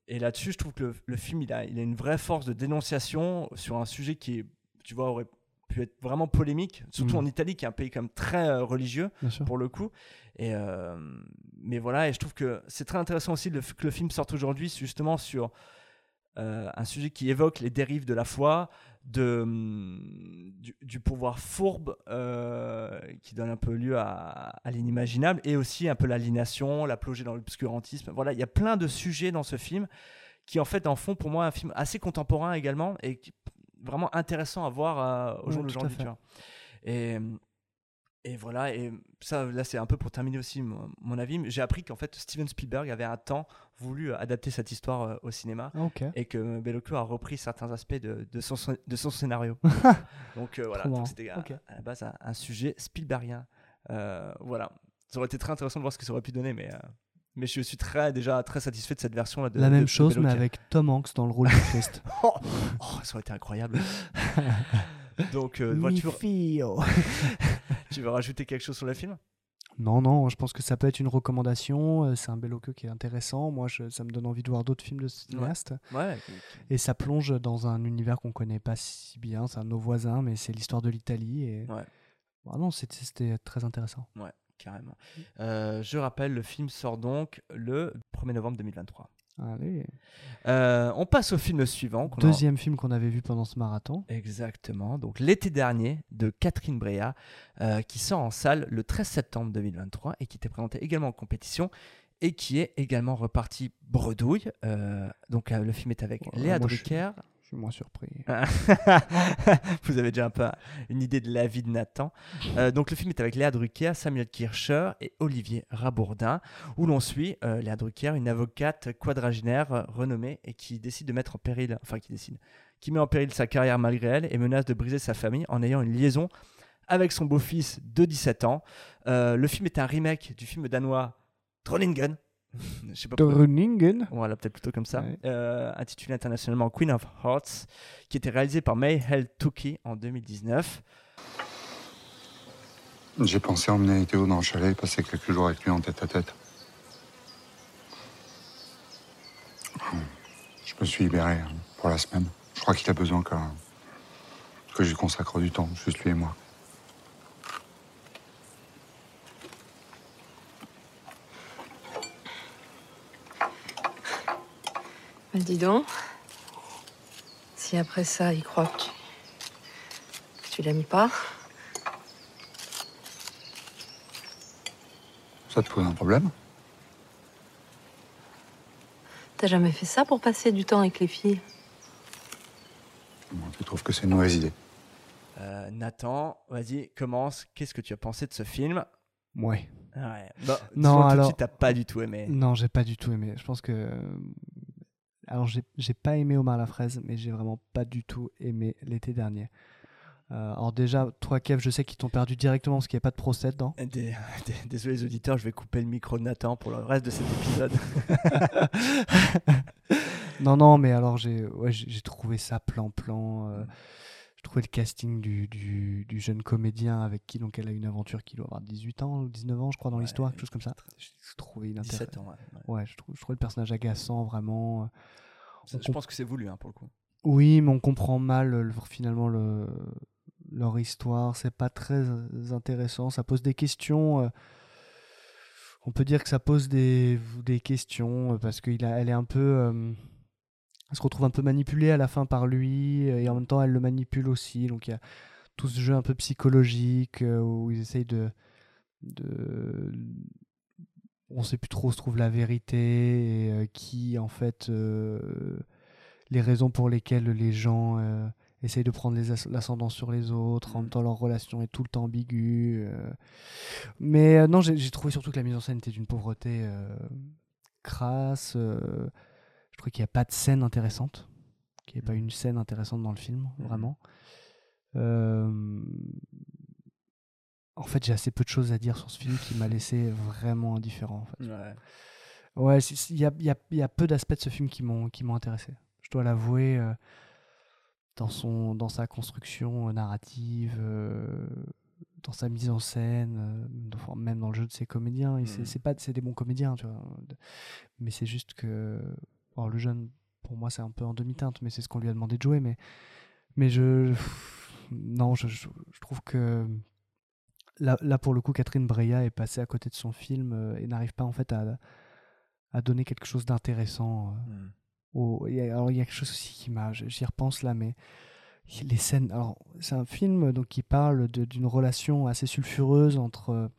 et là-dessus, je trouve que le, le film, il a, il a une vraie force de dénonciation sur un sujet qui, tu vois, aurait pu être vraiment polémique, surtout Mm. en Italie, qui est un pays comme très euh, religieux, pour le coup. Et, euh, mais voilà, et je trouve que c'est très intéressant aussi le, que le film sorte aujourd'hui, justement, sur un sujet qui évoque les dérives de la foi, de, hum, du, du pouvoir fourbe euh, qui donne un peu lieu à, à l'inimaginable et aussi un peu l'aliénation, la plongée dans l'obscurantisme. Voilà, il y a plein de sujets dans ce film qui en fait en font pour moi un film assez contemporain également et qui, vraiment intéressant à voir euh, au jour d'aujourd'hui. Et, et voilà, et ça là c'est un peu pour terminer aussi mon, mon avis. J'ai appris qu'en fait Steven Spielberg avait un temps voulu euh, adapter cette histoire euh, au cinéma et que Bellocchio a repris certains aspects de, de, son, de son scénario. donc euh, voilà, c'était à, Ok. à la base un, un sujet Spielbergien. Euh, voilà, ça aurait été très intéressant de voir ce que ça aurait pu donner, mais, euh, mais je suis très, déjà très satisfait de cette version là. De, La même de chose, mais avec Tom Hanks dans le rôle du Christ. oh, oh, ça aurait été incroyable. Donc, euh, voilà, tu, veux, tu veux rajouter quelque chose sur le film? Non, non, je pense que ça peut être une recommandation. euh, C'est un Bellocchio qui est intéressant. Moi, je- ça me donne envie de voir d'autres films de ce cinéaste. Ouais. Et ça plonge dans un univers qu'on connaît pas si bien. C'est un de nos voisins, mais c'est l'histoire de l'Italie. Et... Ouais. Ah non, c'était c'était très intéressant. Ouais, carrément. Euh, je rappelle, le film sort donc le 1er novembre 2023. Allez. Euh, on passe au film suivant. a- Deuxième film qu'on avait vu pendant ce marathon. Exactement. Donc l'été dernier de Catherine Breillat, euh, qui sort en salle le 13 septembre 2023 et qui était présenté également en compétition et qui est également reparti bredouille. Euh, donc le film est avec Léa Drucker. Je suis moins surpris. Vous avez déjà un peu une idée de la vie de Nathan. Euh, donc le film est avec Léa Drucker, Samuel Kircher et Olivier Rabourdin, où l'on suit euh, Léa Drucker, une avocate quadragénaire renommée et qui décide de mettre en péril, enfin qui décide, qui met en péril sa carrière malgré elle et menace de briser sa famille en ayant une liaison avec son beau-fils de 17 ans. Euh, le film est un remake du film danois Trollingen. Je sais pas pourquoi. Groningen. Voilà, peut-être plutôt comme ça. Ouais. Euh, intitulé internationalement Queen of Hearts, qui était réalisé par May Hel Tuki en 2019. J'ai pensé emmener Théo dans le chalet et passer quelques jours avec lui en tête à tête. Je me suis libéré hein, pour la semaine. Je crois qu'il a besoin que, que je lui consacre du temps, juste lui et moi. Bah, dis donc. Si après ça, il croit que tu, que tu l'aimes pas, Ça te pose un problème? T'as jamais fait ça pour passer du temps avec les filles? Tu trouves que c'est une mauvaise idée Euh, Nathan, vas-y, commence. Qu'est-ce que tu as pensé de ce film? Ouais. Ouais. Bah, Non, alors. t'as pas du tout aimé. Non, j'ai pas du tout aimé. Je pense que. Alors, j'ai j'ai pas aimé Omar la fraise, mais j'ai vraiment pas du tout aimé l'été dernier. Euh, alors, déjà, toi, Kev, je sais qu'ils t'ont perdu directement parce qu'il n'y a pas de procès dedans. Dé- dé- Désolé les auditeurs, je vais couper le micro de Nathan pour le reste de cet épisode. Non, non, mais alors j'ai ouais, trouvé ça plan-plan. euh, J'ai trouvé le casting du, du, du jeune comédien avec qui donc elle a une aventure qui doit avoir 18 ans ou 19 ans, je crois, dans l'histoire, quelque chose comme ça. Inintéressant. 17 ans, ouais, je, trouve, je le personnage agaçant, vraiment. Ça, je pense que c'est voulu hein, pour le coup. Oui, mais on comprend mal euh, le- finalement le, leur histoire. C'est pas très euh, intéressant. Ça pose des questions. euh, on peut dire que ça pose des, des questions euh, parce qu'elle est un peu. euh, Elle se retrouve un peu manipulée à la fin par lui, et en même temps, elle le manipule aussi. Donc il y a tout ce jeu un peu psychologique euh, où ils essayent de. on sait plus trop où se trouve la vérité, et euh, qui, en fait, euh, les raisons pour lesquelles les gens euh, essayent de prendre l'ascendant sur les autres, en même temps leur relation est tout le temps ambiguë. euh. Mais euh, non, j'ai trouvé surtout que la mise en scène était d'une pauvreté euh, crasse. Je trouvais qu'il n'y a pas de scène intéressante, qu'il n'y ait pas une scène intéressante dans le film, vraiment. Euh, en fait, j'ai assez peu de choses à dire sur ce film qui m'a laissé vraiment indifférent. En fait. Ouais. Ouais, il y a, y a- y a peu d'aspects de ce film qui m'ont qui m'ont intéressé. Je dois l'avouer, euh, dans, son, dans sa construction euh, narrative, euh, dans sa mise en scène, euh, même dans le jeu de ses comédiens. C'est- c'est pas c'est des bons comédiens, tu vois. Mais c'est juste que. Alors, le jeune, pour moi, c'est un peu en demi-teinte, mais c'est ce qu'on lui a demandé de jouer. Mais, mais je. Non, je, je, je trouve que. Là, là, pour le coup, Catherine Breillat est passée à côté de son film euh, et n'arrive pas en fait à, à donner quelque chose d'intéressant. euh, Mm. au- et alors, il y a quelque chose aussi qui m'a. J'y repense là, mais les scènes. Alors, c'est un film donc, qui parle d'une relation assez sulfureuse entre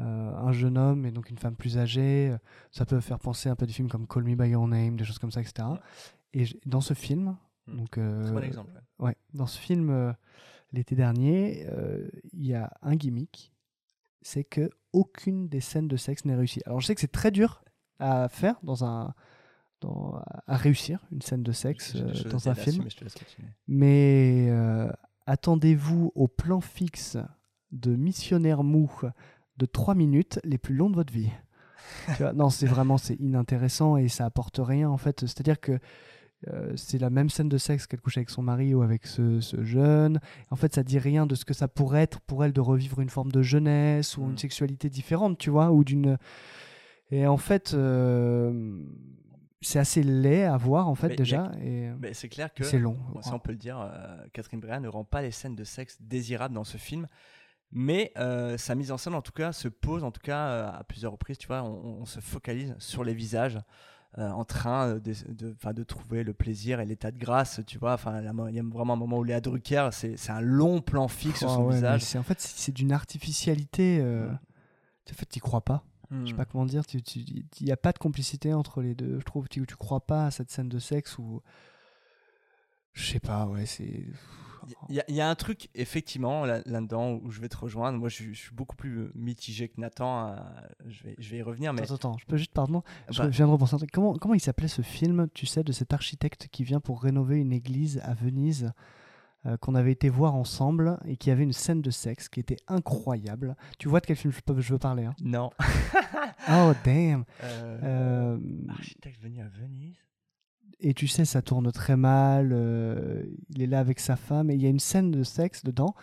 un jeune homme et donc une femme plus âgée. Ça peut faire penser un peu des films comme Call Me By Your Name, des choses comme ça, etc. Et dans ce film. Mm. Donc, Très bon euh, exemple, ouais. dans ce film, euh, l'été dernier, euh, il y a un gimmick c'est que aucune des scènes de sexe n'est réussie. Alors je sais que c'est très dur à faire dans un dans, à réussir une scène de sexe euh, à dans un film. mais. Mais euh, attendez-vous au plan fixe de missionnaire mou de 3 minutes les plus longs de votre vie. Tu vois, non, c'est vraiment c'est inintéressant et ça apporte rien en fait. C'est-à-dire que euh, c'est la même scène de sexe qu'elle couche avec son mari ou avec ce, ce jeune. En fait, ça dit rien de ce que ça pourrait être pour elle de revivre une forme de jeunesse ou une sexualité différente, tu vois, ou d'une. Et en fait, euh, c'est assez laid à voir en fait Mais déjà. a- et mais c'est clair que c'est long. ça on peut le dire. euh, Catherine Breillat ne rend pas les scènes de sexe désirables dans ce film, mais euh, sa mise en scène en tout cas se pose en tout cas euh, à plusieurs reprises. Tu vois, on, on se focalise sur les visages. euh, en train de, de, enfin, de trouver le plaisir et l'état de grâce, tu vois. Enfin, il y a vraiment un moment où Léa Drucker, c'est un long plan fixe sur Oh, son ouais, visage. En fait, c'est d'une artificialité. euh, En fait, tu crois pas. Je sais Hmm. pas comment dire. Il n'y a pas de complicité entre les deux. Je trouve tu, tu crois pas à cette scène de sexe où. Je sais pas, ouais, c'est. Il y, a- il y a un truc, effectivement, là- là-dedans où je vais te rejoindre. Moi, je, suis- je suis beaucoup plus euh, mitigé que Nathan. euh, je, vais, je vais y revenir. Mais... Attends, attends, je peux juste, pardon, je Bah, viens de repenser un truc. Comment, comment il s'appelait ce film, tu sais, de cet architecte qui vient pour rénover une église à Venise euh, qu'on avait été voir ensemble et qui avait une scène de sexe qui était incroyable. Tu vois de quel film je, je veux parler hein? Non. oh, damn Euh, Architecte venu à Venise? Et tu sais, ça tourne très mal. euh, il est là avec sa femme et il y a une scène de sexe dedans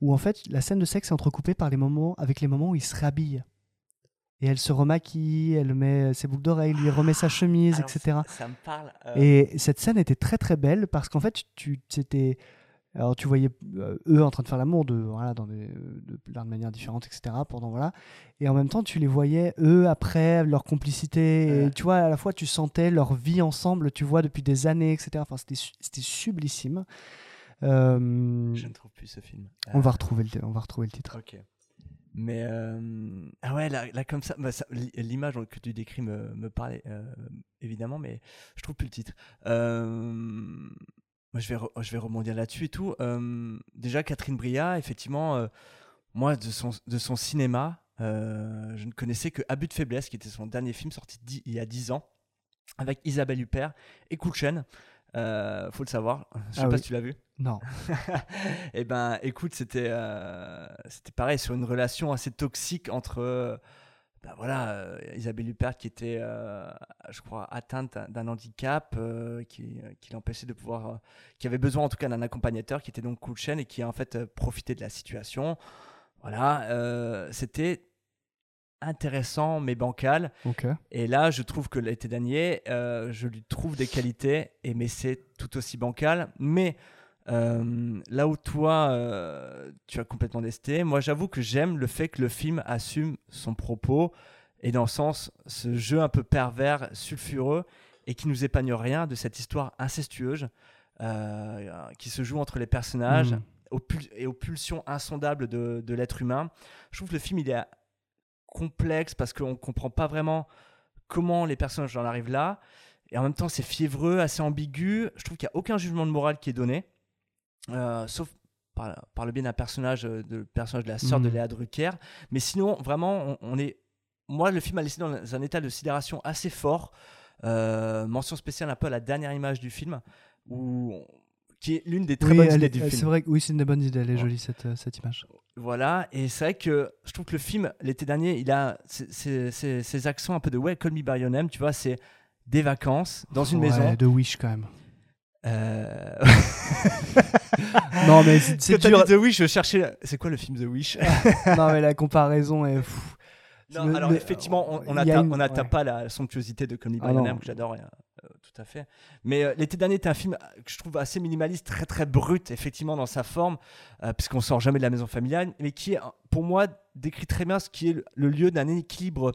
où en fait la scène de sexe est entrecoupée par les moments avec les moments où il se rhabille. Et elle se remaquille, elle met ses boucles d'oreilles, lui remet sa chemise, Alors, etc. ça- ça me parle, euh, Et cette scène était très très belle parce qu'en fait, tu c'était alors tu voyais euh, eux en train de faire l'amour de voilà dans des, de plein de manières différentes, etc. Pendant voilà, et en même temps tu les voyais eux après leur complicité. Et tu vois à la fois tu sentais leur vie ensemble, tu vois depuis des années, etc. Enfin c'était c'était sublissime. Euh, Je ne trouve plus ce film. On va Euh, retrouver le on va retrouver le titre. Ok. Mais euh, ah ouais, là, là, comme ça, bah, ça- l'image que tu décris me, me parlait euh, évidemment, mais je trouve plus le titre. Euh, moi, je vais, re- je vais rebondir là-dessus et tout. Euh, déjà, Catherine Bria, effectivement, euh, moi, de son, de son cinéma, euh, je ne connaissais que Abus de faiblesse, qui était son dernier film sorti dix- il y a 10 ans, avec Isabelle Huppert et Kulchen. Euh, faut le savoir. Je sais Ah pas oui. si tu l'as vu. Non. Eh ben, écoute, c'était euh, c'était pareil sur une relation assez toxique entre ben voilà euh, Isabelle Huppert qui était, euh, je crois, atteinte d'un- handicap euh, qui, qui l'empêchait de pouvoir, qui avait besoin en tout cas d'un accompagnateur qui était donc Kulchen et qui a en fait profité de la situation. Voilà, c'était intéressant mais bancal. Et là, je trouve que l'été dernier, je lui trouve des qualités, et mais c'est tout aussi bancal. Mais euh, là où toi, euh, tu as complètement desté, moi j'avoue que j'aime le fait que le film assume son propos, et dans le sens, ce jeu un peu pervers, sulfureux, et qui nous épargne rien de cette histoire incestueuse euh, qui se joue entre les personnages Mm. aux pul- et aux pulsions insondables de, de l'être humain. Je trouve que le film il est complexe parce qu'on comprend pas vraiment comment les personnages en arrivent là. Et en même temps, c'est fiévreux, assez ambigu. Je trouve qu'il n'y a aucun jugement de morale qui est donné, sauf par, par le biais d'un personnage, euh, de, personnage de la sœur de Mhm. Léa Drucker. Mais sinon, vraiment, on, on est. Moi, le film m'a laissé dans un état de sidération assez fort. Euh, mention spéciale un peu à la dernière image du film, où, qui est l'une des très Oui, bonnes idées est- du film. C'est vrai que oui, c'est une bonne idée, elle est jolie cette, euh, cette image. Voilà, et c'est vrai que je trouve que le film, l'été dernier, il a ces accents un peu de ouais, Call Me By Your Name, tu vois, c'est des vacances dans une Ouais, maison. de Wish quand même. Euh... Non, mais c'est- dur. dit The Wish, je cherchais. C'est quoi le film The Wish non, mais la comparaison est. pff. Non, alors effectivement, on- n'atteint une- ouais. pas la somptuosité de Call Me By Ah. Name, que j'adore, euh, tout à fait. Mais euh, l'été dernier était un film que je trouve assez minimaliste, très très brut, effectivement, dans sa forme, puisqu'on sort jamais de la maison familiale, mais qui, est, pour moi, décrit très bien ce qui est le lieu d'un équilibre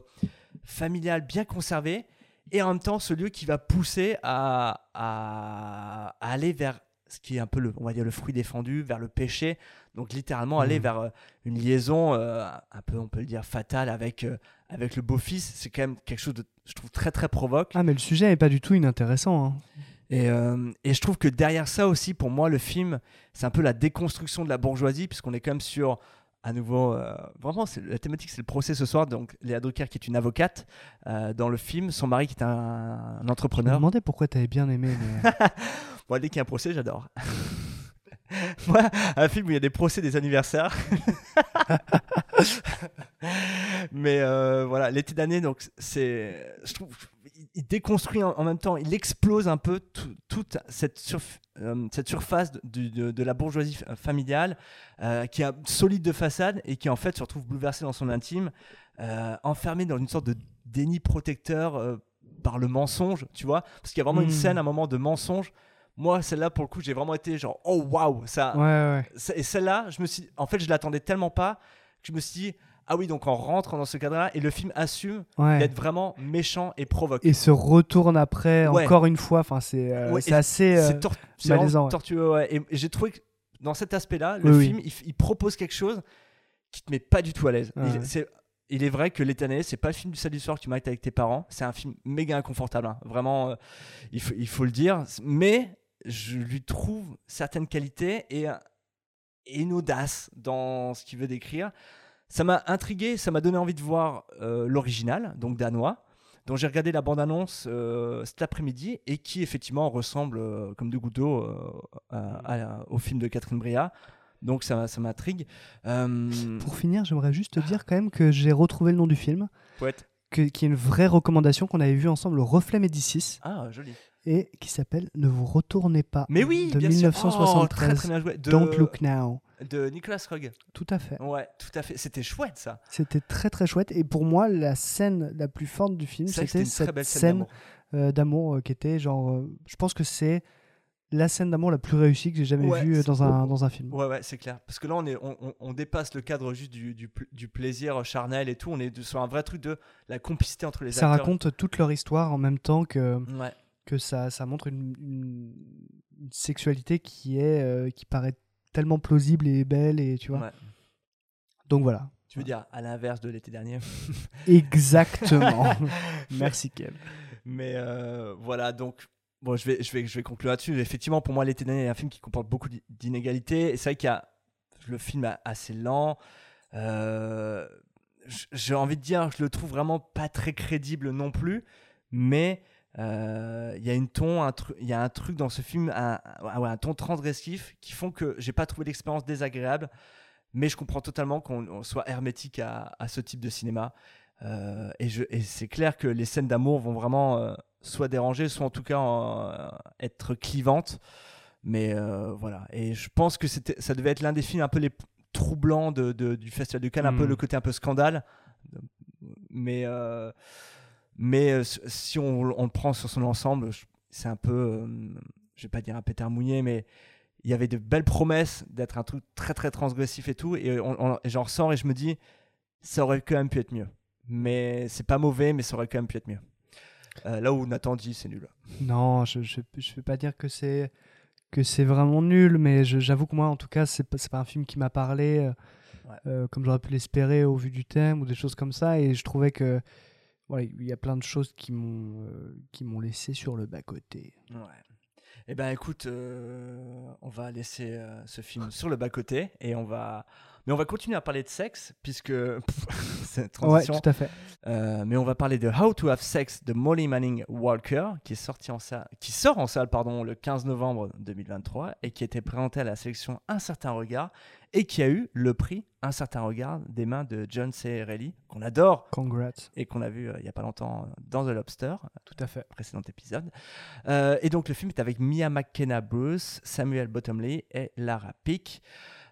familial bien conservé, et en même temps, ce lieu qui va pousser à, à- à aller vers ce qui est un peu le, on va dire, le fruit défendu, vers le péché. Donc littéralement aller Mhm. vers euh, une liaison euh, un peu, on peut le dire, fatale avec, euh, avec le beau-fils. C'est quand même quelque chose de, je trouve, très très provoque. Ah, mais le sujet n'est pas du tout inintéressant. hein. Et, euh, et je trouve que derrière ça aussi, pour moi, le film, c'est un peu la déconstruction de la bourgeoisie, puisqu'on est quand même sur, à nouveau, euh, vraiment, la thématique, c'est le procès ce soir. Donc, Léa Drucker, qui est une avocate euh, dans le film, son mari qui est un, un Je me entrepreneur. demandais pourquoi tu avais bien aimé. Mais... Bon, dès qu'il y a un procès, j'adore. Moi, un film où il y a des procès des anniversaires. Mais euh, voilà, l'été d'année, donc c'est, je trouve, il- déconstruit en, en même temps, il explose un peu tout- toute cette, surf- euh, cette surface de, de- de la bourgeoisie familiale euh, qui est solide de façade et qui en fait se retrouve bouleversée dans son intime, euh, enfermée dans une sorte de déni protecteur euh, par le mensonge, tu vois, parce qu'il y a vraiment une Mm. scène, un moment de mensonge. Moi, celle-là, pour le coup, j'ai vraiment été genre, oh waouh, ça. Ouais, ouais. Ça- Et celle-là, je me suis, en fait, je l'attendais tellement pas que je me suis dit, ah oui, donc on rentre dans ce cadre-là et le film assume Ouais. d'être vraiment méchant et provoque. Et se retourne après, Ouais. encore une fois. Enfin, c'est euh, Ouais, assez euh, tor- malaisant. tortueux. Et, j'ai trouvé que dans cet aspect-là, le Oui, oui. film, il, propose quelque chose qui te met pas du tout à l'aise. Il, est vrai que l'été c'est pas le film du samedi soir que tu m'arrêtes avec tes parents. C'est un film méga inconfortable. hein. Vraiment, euh, il, faut, il faut le dire. Mais je lui trouve certaines qualités et, et une audace dans ce qu'il veut décrire. Ça m'a intrigué, ça m'a donné envie de voir euh, l'original, donc danois, dont j'ai regardé la bande-annonce euh, cet après-midi et qui effectivement ressemble euh, comme deux gouttes d'eau au film de Catherine Bria. Donc ça, ça m'intrigue. Pour finir, j'aimerais juste te dire quand même que j'ai retrouvé le nom du film. Poète. Que, qui est une vraie recommandation qu'on avait vue ensemble, le Reflet Médicis. Ah, joli. Et qui s'appelle Ne vous retournez pas. Mais oui, de bien sûr. 1973. Oh, très, très bien joué. De- Don't Look Now. De Nicolas Roeg. Tout à fait. Ouais, tout à fait. C'était chouette ça. C'était très très chouette. Et pour moi, la scène la plus forte du film, c'était cette scène d'amour. euh, euh, qui était genre. euh, je pense que c'est la scène d'amour la plus réussie que j'ai jamais Ouais, vue dans un, dans un film. Ouais, ouais, c'est clair. Parce que là, on, est, on, dépasse le cadre juste du, du, pl- du plaisir charnel et tout. On est sur un vrai truc de la complicité entre les Ça acteurs. raconte toute leur histoire en même temps que, Ouais. Que ça, ça montre une, une- une sexualité qui est euh, qui paraît tellement plausible et belle et tu vois. Ouais. Donc voilà. Tu veux dire à l'inverse de l'été dernier? Exactement. Merci Kev. Mais euh, voilà, donc bon, je vais, je vais, je vais conclure là-dessus. Effectivement, pour moi, l'été dernier est un film qui comporte beaucoup d'i- d'inégalités. Et c'est vrai qu'il y a le film est assez lent. Euh, J'ai envie de dire, je le trouve vraiment pas très crédible non plus. Mais euh, il y a une ton, un truc, il y a un truc dans ce film, un, un- ouais, un ton transgressif qui font que j'ai pas trouvé l'expérience désagréable. Mais je comprends totalement qu'on on soit hermétique à, à ce type de cinéma. Euh, et et c'est clair que les scènes d'amour vont vraiment euh, soit déranger, soit en tout cas être clivantes. Mais voilà. Et je pense que ça devait être l'un des films un peu les troublants de, de- du Festival de Cannes, un peu Mm. le côté un peu scandale. Mais, mais euh, si on, on le prend sur son ensemble, c'est un peu, euh, je vais pas dire un pétard mouillé, mais il y avait de belles promesses d'être un truc très très transgressif et tout. Et, j'en ressors et je me dis, ça aurait quand même pu être mieux. Mais c'est pas mauvais, mais ça aurait quand même pu être mieux. Euh, là où Nathan dit c'est nul. Non, je je vais pas dire que c'est que c'est vraiment nul, mais j'avoue que moi, en tout cas, c'est pas, pas un film qui m'a parlé euh, euh, comme j'aurais pu l'espérer au vu du thème ou des choses comme ça. Et je trouvais que voilà, il y a plein de choses qui m'ont euh, qui m'ont laissé sur le bas côté. Ouais. Eh ben écoute, euh, on va laisser euh, ce film sur le bas côté et on va, mais on va continuer à parler de sexe puisque cette transition. tout à fait. Euh, mais on va parler de How to Have Sex de Molly Manning Walker qui est sorti en salle, qui sort en salle pardon le 15 novembre 2023 et qui a été présenté à la sélection Un certain regard et qui a eu le prix Un certain regard des mains de John C. Reilly qu'on adore. Congrats. Et qu'on a vu euh, il y a pas longtemps dans The Lobster. Tout à fait. Précédent épisode. Euh, et donc le film est avec Mia McKenna Bruce, Samuel Bottomley et Lara Pick.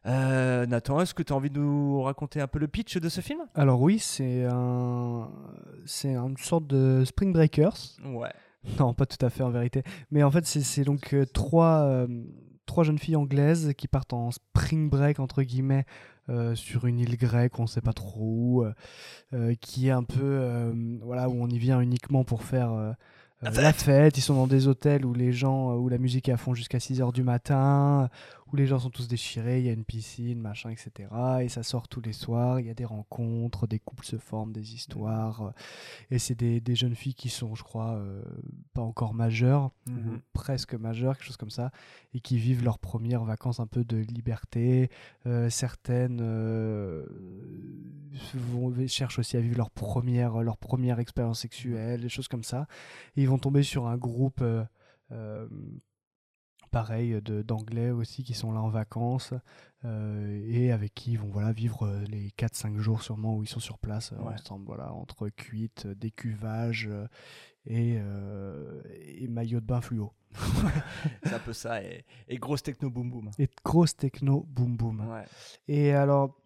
Euh, Nathan, est-ce que tu as envie de nous raconter un peu le pitch de ce film? Alors oui, c'est un c'est une sorte de Spring Breakers. Ouais. Non, pas tout à fait en vérité. Mais en fait, c'est- donc euh, trois, euh, trois jeunes filles anglaises qui partent en spring break, entre guillemets, euh, sur une île grecque, on ne sait pas trop où, euh, qui est un peu, euh, voilà, où on y vient uniquement pour faire euh, euh, la fête. Ils sont dans des hôtels où les gens, où la musique est à fond jusqu'à 6 heures du matin, où les gens sont tous déchirés, il y a une piscine, machin, etc. Et ça sort tous les soirs, il y a des rencontres, des couples se forment, des histoires. euh, Et c'est des, des jeunes filles qui sont, je crois, euh, pas encore majeures, ou Mhm. presque majeures, quelque chose comme ça, et qui vivent leurs premières vacances un peu de liberté. Euh, certaines euh, vont, cherchent aussi à vivre leur première, leur première expérience sexuelle, des choses comme ça. Et ils vont tomber sur un groupe. euh, euh, pareil d'anglais aussi qui sont là en vacances euh, et avec qui ils vont voilà vivre les 4-5 jours sûrement où ils sont sur place Ouais. ensemble voilà entre cuites décuvage et, euh, et maillot de bain fluo C'est un peu ça. Et, et grosse techno boom boom. et grosse techno boom boom Ouais. et alors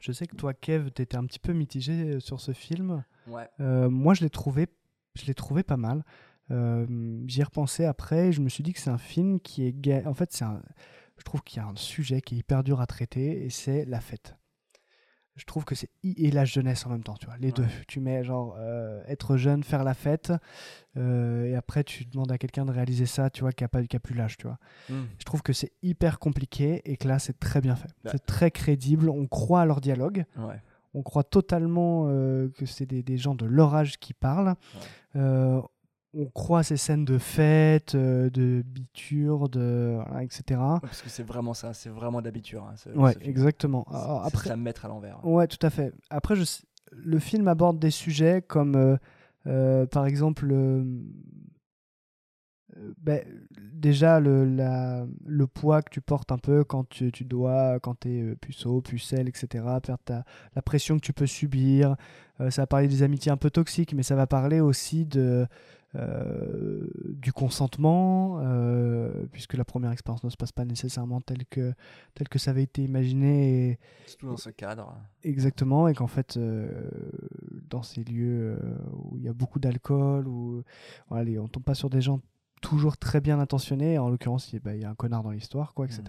je sais que toi Kev t'étais un petit peu mitigé sur ce film Ouais. Euh, moi je l'ai trouvé je l'ai trouvé pas mal Euh, j'y ai repensé après et je me suis dit que c'est un film qui est en fait c'est un je trouve qu'il y a un sujet qui est hyper dur à traiter et c'est la fête je trouve que c'est et la jeunesse en même temps tu vois les deux tu mets genre euh, être jeune faire la fête euh, et après tu demandes à quelqu'un de réaliser ça tu vois qui a pas qui a plus l'âge tu vois Mm. je trouve que c'est hyper compliqué et que là c'est très bien fait Bah. c'est très crédible on croit à leur dialogue Ouais. On croit totalement euh, que c'est des, des gens de leur âge qui parlent. Euh, on croit à ces scènes de fête, euh, de biture, de, voilà, etc. Ouais, Parce que c'est vraiment ça, c'est vraiment d'habitude. Hein, Ouais, ce exactement. C'est- Alors, après, mettre à l'envers. Ouais, tout à fait. Après, je le film aborde des sujets comme, par exemple, ben, déjà le, la- le poids que tu portes un peu quand tu, tu dois, quand tu es puceau, pucelle, etc., ta- la pression que tu peux subir. Euh, ça va parler des amitiés un peu toxiques, mais ça va parler aussi de, euh, du consentement, euh, puisque la première expérience ne se passe pas nécessairement telle que, telle que ça avait été imaginé. Et, Surtout dans ce cadre. Exactement, et qu'en fait, euh, dans ces lieux euh, où il y a beaucoup d'alcool, où voilà, on tombe pas sur des gens toujours très bien intentionnés, en l'occurrence, il y a- bah, il y a un connard dans l'histoire, quoi, etc.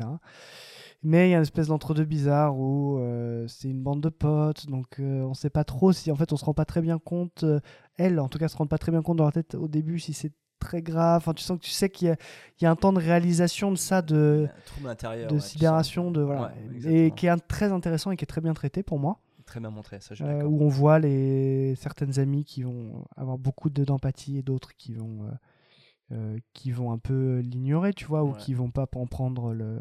Mais il y a une espèce d'entre-deux bizarre où euh, c'est une bande de potes, donc euh, on sait pas trop si, en fait, on se rend pas très bien compte, euh, elle, en tout cas, se rend pas très bien compte dans leur tête au début si c'est très grave. Enfin, tu sens que tu sais qu'il y, a- il y a un temps de réalisation de ça, de, de ouais, sidération, de voilà, Ouais, et qui est un- très intéressant et qui est très bien traité pour moi. Très bien montré, ça, je suis Euh, où on voit les certaines amies qui vont avoir beaucoup de- d'empathie et d'autres qui vont euh, qui vont un peu l'ignorer, tu vois, ou qui vont pas en prendre le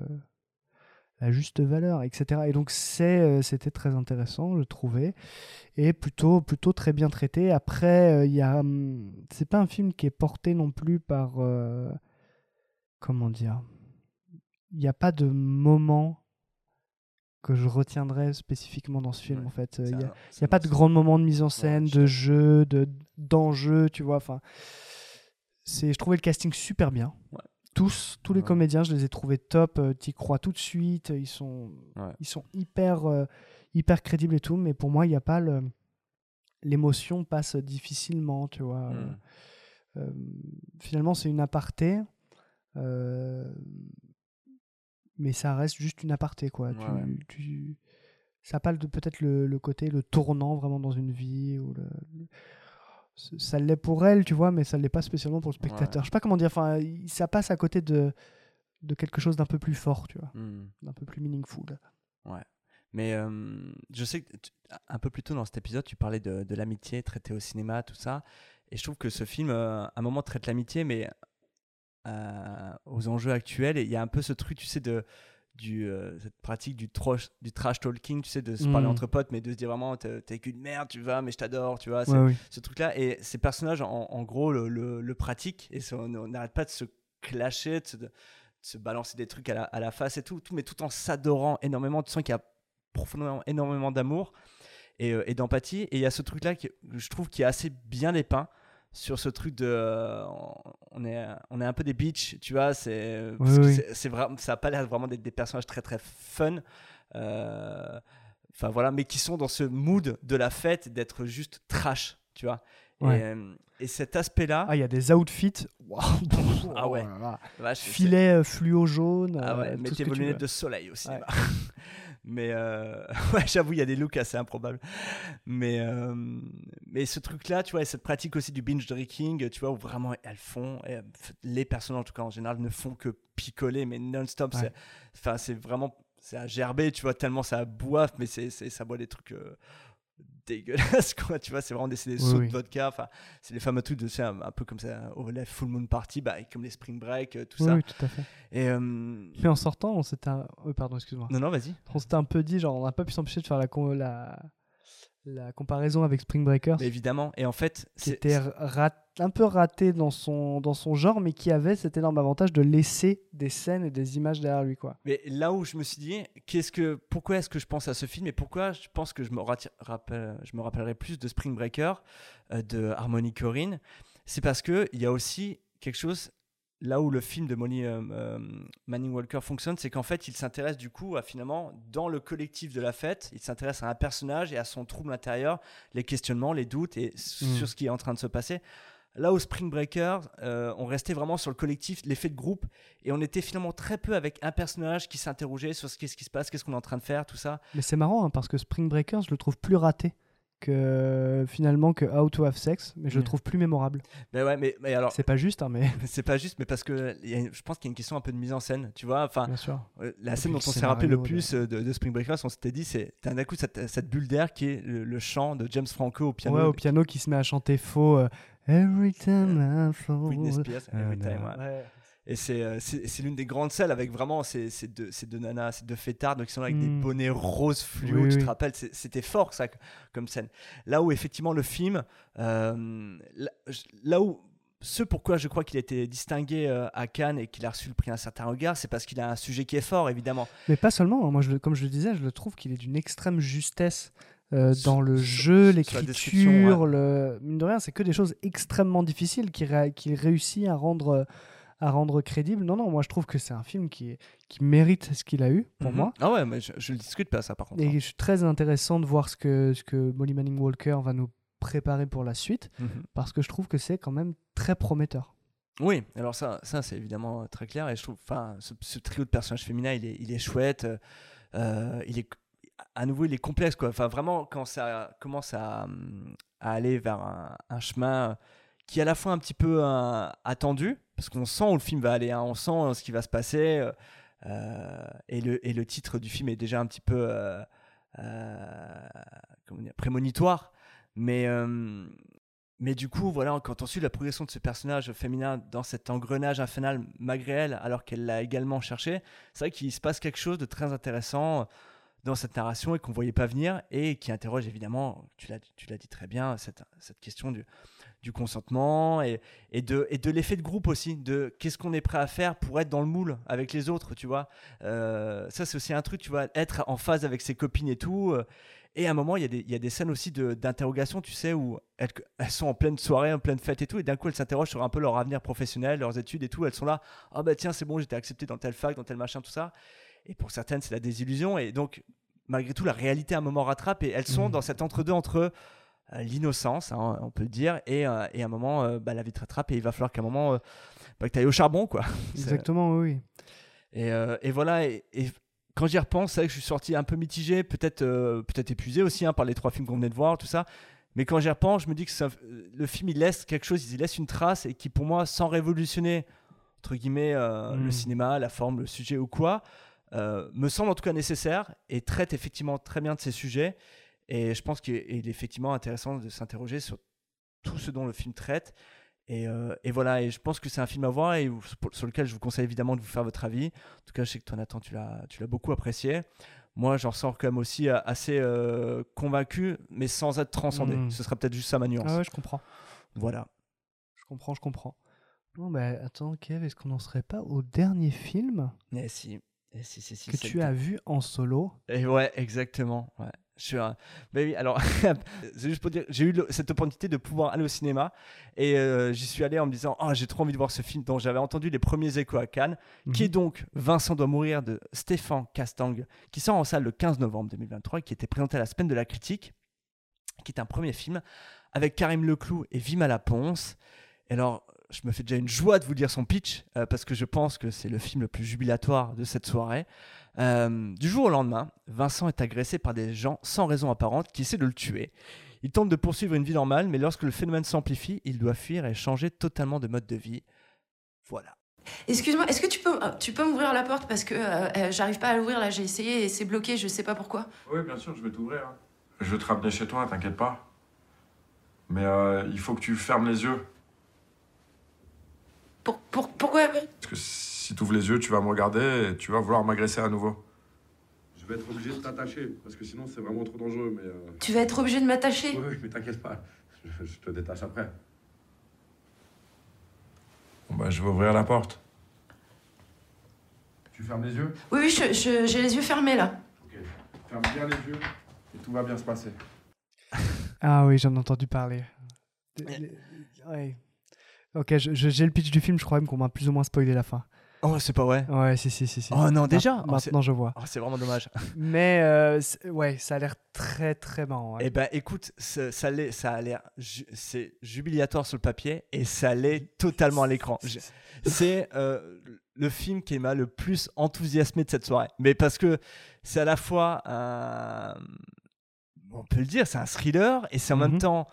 la juste valeur, etc. Et donc c'est euh, c'était très intéressant, je trouvais, et plutôt plutôt très bien traité. Après, euh, il y a hum, c'est pas un film qui est porté non plus par euh, comment dire, il n'y a pas de moment que je retiendrai spécifiquement dans ce film en fait. Il n'y a, il y a pas de grands moments de mise en scène, de jeu, de d'enjeu, tu vois. Enfin, c'est, je trouvais le casting super bien. Tous, tous les comédiens, je les ai trouvés top. euh, T'y crois tout de suite. Ils sont, Ouais. ils sont hyper, euh, hyper crédibles et tout. Mais pour moi, il n'y a pas le, l'émotion passe difficilement, tu vois. Mm. Euh, finalement, c'est une aparté. euh, mais ça reste juste une aparté, quoi. Tu- tu- ça parle de peut-être le, le côté, le tournant vraiment dans une vie. Ou le, ça l'est pour elle, tu vois, mais ça l'est pas spécialement pour le spectateur. Je sais pas comment dire. Enfin, ça passe à côté de de quelque chose d'un peu plus fort, tu vois, Hmm. d'un peu plus meaningful. Ouais. Mais euh, je sais que tu- un peu plus tôt dans cet épisode, tu parlais de, de l'amitié traitée au cinéma, tout ça. Et je trouve que ce film, euh, à un moment, traite l'amitié, mais euh, aux enjeux actuels. Et il y a un peu ce truc, tu sais, de, du, euh, cette pratique du, trash, du trash talking, tu sais, de se parler Mm. entre potes, mais de se dire vraiment, t'es qu'une merde, tu vas, mais je t'adore, tu vois. c'est- Ouais, oui. Ce truc-là. Et ces personnages, en, en gros, le, le, le pratiquent. Et ça, on on n'arrête pas de se clasher, de se, de se balancer des trucs à la, à la face et tout, tout, mais tout en s'adorant énormément. Tu sens qu'il y a profondément énormément d'amour et, euh, et d'empathie. Et il y a ce truc-là que je trouve qui est assez bien dépeint sur ce truc de euh, on est on est un peu des bitches tu vois c'est Oui, oui. c'est- vraiment ça a pas l'air vraiment d'être des personnages très très fun euh, enfin voilà mais qui sont dans ce mood de la fête d'être juste trash tu vois Ouais. et, euh, et cet aspect là Ah, il y a des outfits. Waouh. ah ouais Oh là là. Filet fluo jaune. ah ouais, mettez vos lunettes de soleil au cinéma. Ouais. mais euh, ouais, j'avoue, il y a des looks assez improbables. Mais, euh, mais ce truc-là, tu vois, et cette pratique aussi du binge drinking, tu vois, où vraiment elles font, et, euh, les personnes en tout cas en général, ne font que picoler, mais non-stop. Ouais. c'est- Enfin, c'est vraiment, c'est à gerber, tu vois, tellement ça boive, mais c'est, c'est- ça boit des trucs. euh, dégueulasses quoi tu vois c'est vraiment des, c'est des Oui, sauts oui. de vodka enfin c'est les fameux trucs de c'est un, un peu comme ça au la full moon party bah, comme les spring break euh, tout Oui, ça oui, tout à fait. et euh, Mais en sortant, on s'était. un- oui, pardon, excuse-moi. non non vas-y On s'était un peu dit, genre, on n'a pas pu s'empêcher de faire la, con- la, la comparaison avec Spring Breakers. Mais évidemment. Et en fait, qui c'est- était rat- un peu raté dans son, dans son genre, mais qui avait cet énorme avantage de laisser des scènes et des images derrière lui, quoi. Mais là où je me suis dit, qu'est-ce que, pourquoi est-ce que je pense à ce film et pourquoi je pense que je me, rappelle, je me rappellerai plus de Spring Breaker, euh, de Harmony Korine, c'est parce que il y a aussi quelque chose là où le film de Molly euh, euh, Manning Walker fonctionne, c'est qu'en fait, il s'intéresse du coup à finalement dans le collectif de la fête, il s'intéresse à un personnage et à son trouble intérieur, les questionnements, les doutes et Mm. sur ce qui est en train de se passer. Là où Spring Breaker, euh, on restait vraiment sur le collectif, l'effet de groupe, et on était finalement très peu avec un personnage qui s'interrogeait sur ce qu'est-ce qui se passe, qu'est-ce qu'on est en train de faire, tout ça. Mais c'est marrant, hein, parce que Spring Breakers, je le trouve plus raté que finalement que How to Have Sex, mais je le trouve plus mémorable. Mais ouais, mais, mais alors. C'est pas juste, hein, mais. C'est pas juste, mais parce que y a je pense qu'il y a une question un peu de mise en scène, tu vois. Enfin, Bien sûr. euh, la scène dont on s'est rappelé le plus euh, de, de Spring Breakers, on s'était dit, c'est d'un coup cette, cette bulle d'air qui est le, le chant de James Franco au piano. Ouais, au piano qui se met à chanter faux. euh, Every time I fall. Whitney Spears, Euh, Every non. Time. Ouais. Et c'est euh, c'est c'est l'une des grandes scènes avec vraiment ces, ces, deux, ces deux nanas, ces deux fêtards qui sont là avec des Mm. bonnets roses fluo, Oui, tu oui. te rappelles, c'est- c'était fort ça comme scène. Là où effectivement le film, euh, là, où ce pourquoi je crois qu'il a été distingué euh, à Cannes et qu'il a reçu le prix Un certain regard, c'est parce qu'il a un sujet qui est fort évidemment. Mais pas seulement, hein, moi je, comme je le disais, je le trouve qu'il est d'une extrême justesse euh, dans le jeu, l'écriture, ouais. le... mine de rien, c'est que des choses extrêmement difficiles qu'il ré- qu'il réussit à rendre, à rendre crédible. Non, non, moi je trouve que c'est un film qui, mérite ce qu'il a eu, pour Mhm. moi. Ah ouais, mais je, je le discute pas ça par contre. Et hein. je suis très intéressant de voir ce que, ce que Molly Manning Walker va nous préparer pour la suite, Mhm. parce que je trouve que c'est quand même très prometteur. Oui, alors ça, ça c'est évidemment euh, très clair et je trouve, enfin, ce, ce trio de personnages féminins, il est, il est chouette, euh, il est, à nouveau, il est complexe quoi. Enfin, vraiment, quand ça commence à, hum, aller vers un, chemin qui est à la fois un petit peu euh, attendu, parce qu'on sent où le film va aller, hein, on sent euh, ce qui va se passer, euh, euh, et, le, et le titre du film est déjà un petit peu euh, euh, comment dire, prémonitoire, mais euh, mais du coup, voilà, quand on suit la progression de ce personnage féminin dans cet engrenage infernal malgré elle, alors qu'elle l'a également cherché, c'est vrai qu'il se passe quelque chose de très intéressant dans cette narration et qu'on voyait pas venir et qui interroge évidemment, tu l'as, dit très bien, cette, cette question du, consentement et, de, et de l'effet de groupe aussi, de qu'est-ce qu'on est prêt à faire pour être dans le moule avec les autres, tu vois. Euh, ça, c'est aussi un truc, tu vois, être en phase avec ses copines et tout. euh, et à un moment, il y, a des- y a des scènes aussi d'interrogation, tu sais, où elles, sont en pleine soirée, en pleine fête et tout, et d'un coup, elles s'interrogent sur un peu leur avenir professionnel, leurs études et tout. Elles sont là, ah bah tiens, c'est bon, j'étais accepté dans telle fac, dans tel machin, tout ça. Et pour certaines, c'est la désillusion. Et donc, malgré tout, la réalité à un moment rattrape, et elles sont Mhm. dans cet entre-deux entre euh, l'innocence, hein, on peut le dire, et, euh, et à un moment, euh, bah, la vie te rattrape, et il va falloir qu'à un moment, euh, bah, que tu ailles au charbon, quoi. Exactement, oui. et, et voilà, et, et quand j'y repense, c'est vrai que je suis sorti un peu mitigé, peut-être peut-être épuisé aussi hein, par les trois films qu'on venait de voir, tout ça. Mais quand j'y repense, je me dis que ça- le film, il laisse quelque chose, il laisse une trace et qui, pour moi, sans révolutionner, entre guillemets, le cinéma, la forme, le sujet ou quoi, euh, me semble en tout cas nécessaire et traite effectivement très bien de ces sujets. Et je pense qu'il est, effectivement intéressant de s'interroger sur tout ce dont le film traite. Et, euh, et voilà, et je pense que c'est un film à voir et sur lequel je vous conseille évidemment de vous faire votre avis. En tout cas, je sais que toi, Nathan, tu l'as, beaucoup apprécié. Moi, j'en ressors quand même aussi euh, assez euh, convaincu, mais sans être transcendé. Mm. Ce serait peut-être juste ça ma nuance. Ah ouais, je comprends. Voilà. Je comprends, je comprends. Non, mais attends, Kev, est-ce qu'on n'en serait pas au dernier film? Eh si, que tu as vu en solo Et ouais, exactement. Ouais. Je suis un- Mais oui, alors, c'est juste pour dire, j'ai eu le- cette opportunité de pouvoir aller au cinéma et euh, j'y suis allé en me disant, oh, j'ai trop envie de voir ce film dont j'avais entendu les premiers échos à Cannes, qui est donc Vincent doit mourir de Stéphane Castang, qui sort en salle le 15 novembre 2023, qui était présenté à la semaine de la critique, qui est un premier film avec Karim Leclou et Vima Laponce. Et alors, je me fais déjà une joie de vous dire son pitch, euh, parce que je pense que c'est le film le plus jubilatoire de cette soirée. Euh, du jour au lendemain, Vincent est agressé par des gens sans raison apparente qui essaient de le tuer. Il tente de poursuivre une vie normale, mais lorsque le phénomène s'amplifie, il doit fuir et changer totalement de mode de vie. Voilà. Excuse-moi, est-ce que tu peux, euh, tu peux m'ouvrir la porte? Parce que euh, euh, j'arrive pas à l'ouvrir là, j'ai essayé et c'est bloqué, je sais pas pourquoi. Oui, bien sûr, je vais t'ouvrir. hein. Je vais te ramener chez toi, t'inquiète pas. Mais euh, il faut que tu fermes les yeux. Pour, pour, pourquoi? Parce que si tu ouvres les yeux, tu vas me regarder et tu vas vouloir m'agresser à nouveau. Je vais être obligé de t'attacher, parce que sinon c'est vraiment trop dangereux, mais... euh, Tu vas être obligé de m'attacher? Oui, oui, mais t'inquiète pas. Je, je te détache après. Bon bah, je vais ouvrir la porte. Tu fermes les yeux? Oui, oui, je- je- j'ai les yeux fermés là. Ok. Ferme bien les yeux et tout va bien se passer. Ah oui, j'en ai entendu parler. Ouais. Ok, j'ai le pitch du film, je crois même qu'on m'a plus ou moins spoilé la fin. Oh, c'est pas vrai Ouais, si, si, si. si. Oh non, déjà Oh, Maintenant, je vois. Oh, c'est vraiment dommage. Mais euh, ouais, ça a l'air très très marrant. ouais. Eh ben, écoute, ça, ça, a l'air, ju- c'est jubilatoire sur le papier et ça l'est totalement à l'écran. C'est euh, le film qui m'a le plus enthousiasmé de cette soirée. Mais parce que c'est à la fois un, on peut le dire, c'est un thriller et c'est en même Mhm. temps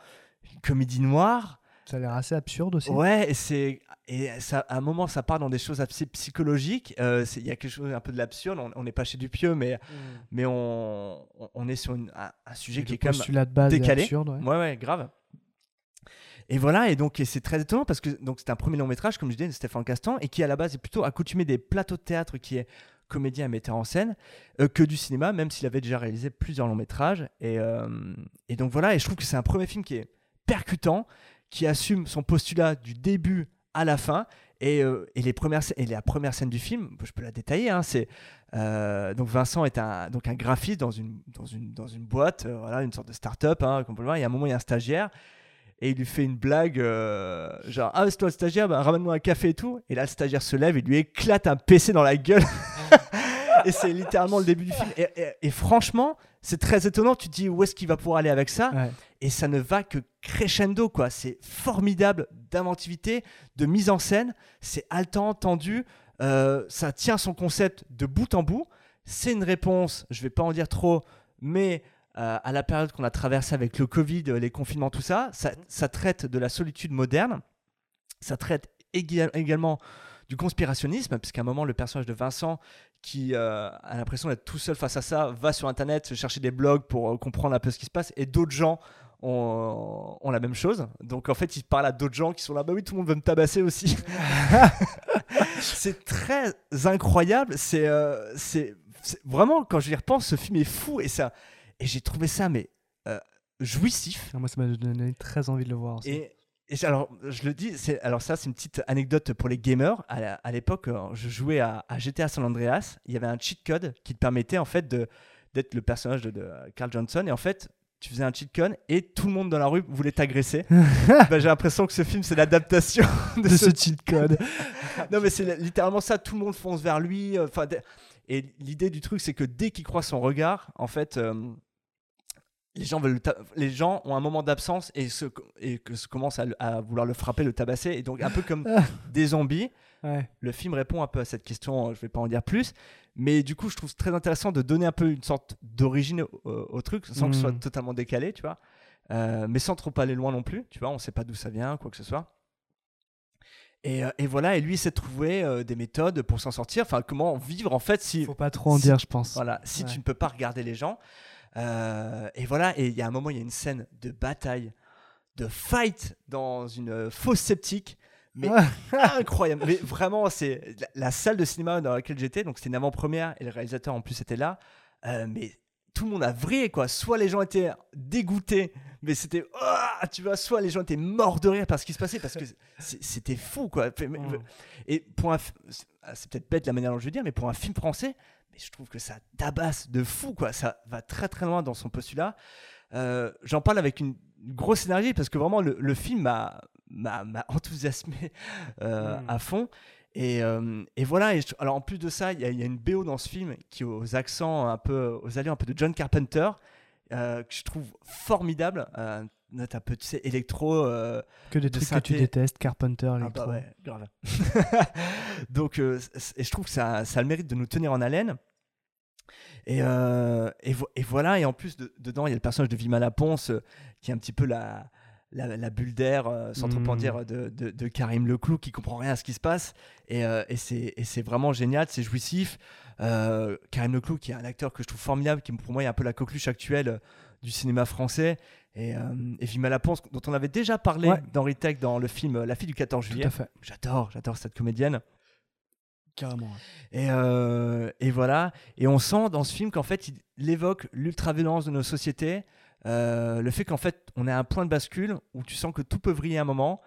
une comédie noire. Ça a l'air assez absurde aussi. Ouais, et c'est et ça, à un moment, ça part dans des choses assez psychologiques. Euh, Il y a quelque chose un peu de l'absurde. On- n'est pas chez Dupieux, mais mais on, on- est sur une- un, un sujet Et qui est quand même de base est décalé. absurde, ouais. ouais, ouais, grave. Et voilà, et donc c'est très étonnant parce que donc c'est un premier long métrage, comme je disais, de Stéphane Castan, et qui à la base est plutôt accoutumé des plateaux de théâtre, qui est comédien et metteur en scène, euh, que du cinéma, même s'il avait déjà réalisé plusieurs longs métrages. Et, euh, et donc voilà, et je trouve que c'est un premier film qui est percutant, qui assume son postulat du début à la fin. Et, euh, et les premières, et la première scène du film, je peux la détailler, hein, c'est euh, donc Vincent est un, donc un graphiste dans une, dans une, dans une boîte, euh, voilà, une sorte de start-up, hein. Il y a un moment, il y a un stagiaire et il lui fait une blague, genre Ah, c'est toi le stagiaire, bah, ramène-moi un café et tout. Et là, le stagiaire se lève et lui éclate un PC dans la gueule. et c'est littéralement le début du film. Et, et- et franchement, c'est très étonnant. Tu te dis où est-ce qu'il va pouvoir aller avec ça? Et ça ne va que crescendo, quoi. C'est formidable d'inventivité, de mise en scène. C'est haletant, tendu. Euh, ça tient son concept de bout en bout. C'est une réponse, je vais pas en dire trop, mais euh, à la période qu'on a traversée avec le Covid, les confinements, tout ça, ça, traite de la solitude moderne. Ça traite éga- également du conspirationnisme, puisqu'à un moment, le personnage de Vincent, qui euh, a l'impression d'être tout seul face à ça, va sur Internet chercher des blogs pour comprendre un peu ce qui se passe, et d'autres gens ont, ont la même chose. Donc en fait, il parle à d'autres gens qui sont là, bah oui, tout le monde veut me tabasser aussi. c'est très incroyable. C'est euh, vraiment, quand je y repense, ce film est fou, et, ça, et j'ai trouvé ça, mais euh, jouissif. Ah, Moi, ça m'a donné très envie de le voir. aussi. Et, alors, je le dis, c'est, alors ça, c'est une petite anecdote pour les gamers. À, l'époque, euh, je jouais à, à GTA San Andreas. Il y avait un cheat code qui te permettait en fait de, d'être le personnage de, de Carl Johnson. Et en fait, tu faisais un cheat code et tout le monde dans la rue voulait t'agresser. Bah, j'ai l'impression que ce film, c'est l'adaptation de, De ce cheat code. non, mais c'est littéralement ça. Tout le monde fonce vers lui. euh, Enfin, et l'idée du truc, c'est que dès qu'il croise son regard, en fait. euh, les gens, veulent les gens ont un moment d'absence et, se, et que se commencent à, à vouloir le frapper, le tabasser. Et donc, un peu comme des zombies, Ouais. le film répond un peu à cette question. Je vais pas en dire plus. Mais du coup, je trouve très intéressant de donner un peu une sorte d'origine au, au truc sans que ce soit Mm. totalement décalé, tu vois. euh, mais sans trop aller loin non plus. Tu vois, on sait pas d'où ça vient, quoi que ce soit. Et, euh, et voilà, et lui il s'est trouvé euh, des méthodes pour s'en sortir. Enfin, comment vivre en fait si. Faut pas trop en si- dire, je pense. Voilà, si Ouais. tu ne peux pas regarder les gens. Euh, et voilà, et il y a un moment, il y a une scène de bataille, de fight dans une fosse sceptique. Mais incroyable. Mais vraiment, c'est la, la salle de cinéma dans laquelle j'étais. Donc, c'était une avant-première et le réalisateur en plus était là. Euh, mais tout le monde a vrillé, quoi. Soit les gens étaient dégoûtés, mais c'était. Ah tu vois, soit les gens étaient morts de rire par ce qui se passait, parce que c'était fou, quoi. Mais- Et pour un. f- C'est peut-être bête la manière dont je veux dire, mais pour un film français, mais je trouve que ça tabasse de fou, quoi. Ça va très très loin dans son postulat. Euh, J'en parle avec une grosse énergie parce que vraiment le, le film m'a m'a m'a enthousiasmé euh, à fond. Et, euh, et voilà. Et je- alors en plus de ça, il y, a- il y a une BO dans ce film qui est aux accents un peu, aux allures un peu de John Carpenter euh, que je trouve formidable. Note un peu, tu sais, électro. Que des de trucs que tu détestes, Carpenter, Ah bah ouais, grave. Donc, et je trouve que ça, ça a le mérite de nous tenir en haleine. Et, euh, et, vo- et voilà, et en plus, de- dedans, il y a le personnage de Vima Laponce, euh, qui est un petit peu la, la, la bulle d'air, euh, sans trop en Mm. dire, de, de, de Karim Leclou, qui comprend rien à ce qui se passe. Et, euh, et c'est vraiment génial, c'est jouissif. Euh, Karim Leclou, qui est un acteur que je trouve formidable, qui pour moi est un peu la coqueluche actuelle du cinéma français. Et, et Vima Laponce, dont on avait déjà parlé Ouais. dans Retech dans le film La fille du 14 juillet. J'adore, j'adore cette comédienne. Carrément. Et, euh, et voilà. Et on sent dans ce film qu'en fait, il évoque l'ultra-violence de nos sociétés, euh, le fait qu'en fait, on est à un point de bascule où tu sens que tout peut vriller à un moment.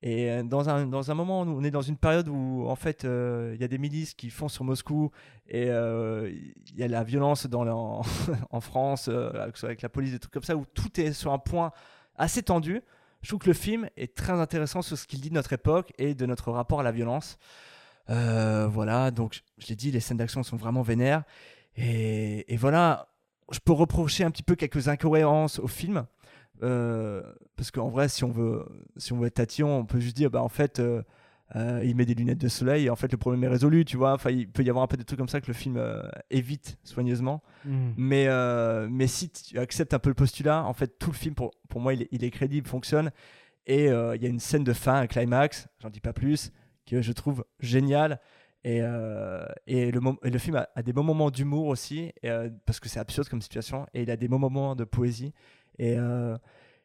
Et euh, dans un, dans un moment, on est dans une période où, en fait, euh, il y a des milices qui font sur Moscou et il y a la violence dans la- en, en France, euh, avec la police, des trucs comme ça, où tout est sur un point assez tendu. Je trouve que le film est très intéressant sur ce qu'il dit de notre époque et de notre rapport à la violence. Voilà, donc je- l'ai dit, les scènes d'action sont vraiment vénères. Et voilà, je peux reprocher un petit peu quelques incohérences au film. Euh, parce qu'en vrai, si on, veut, si on veut être tatillon, on peut juste dire, bah, en fait, euh, euh, il met des lunettes de soleil et en fait, le problème est résolu, tu vois. Enfin, il peut y avoir un peu des trucs comme ça que le film évite soigneusement. Mhm. Mais, mais si tu acceptes un peu le postulat, en fait, tout le film, pour, pour moi, il est, il est crédible, fonctionne. Et il y a une scène de fin, un climax, j'en dis pas plus, que je trouve génial. Et, euh, et, le, mom- et le film a, a des bons moments d'humour aussi, et, euh, parce que c'est absurde comme situation, et il a des bons moments de poésie. Et euh,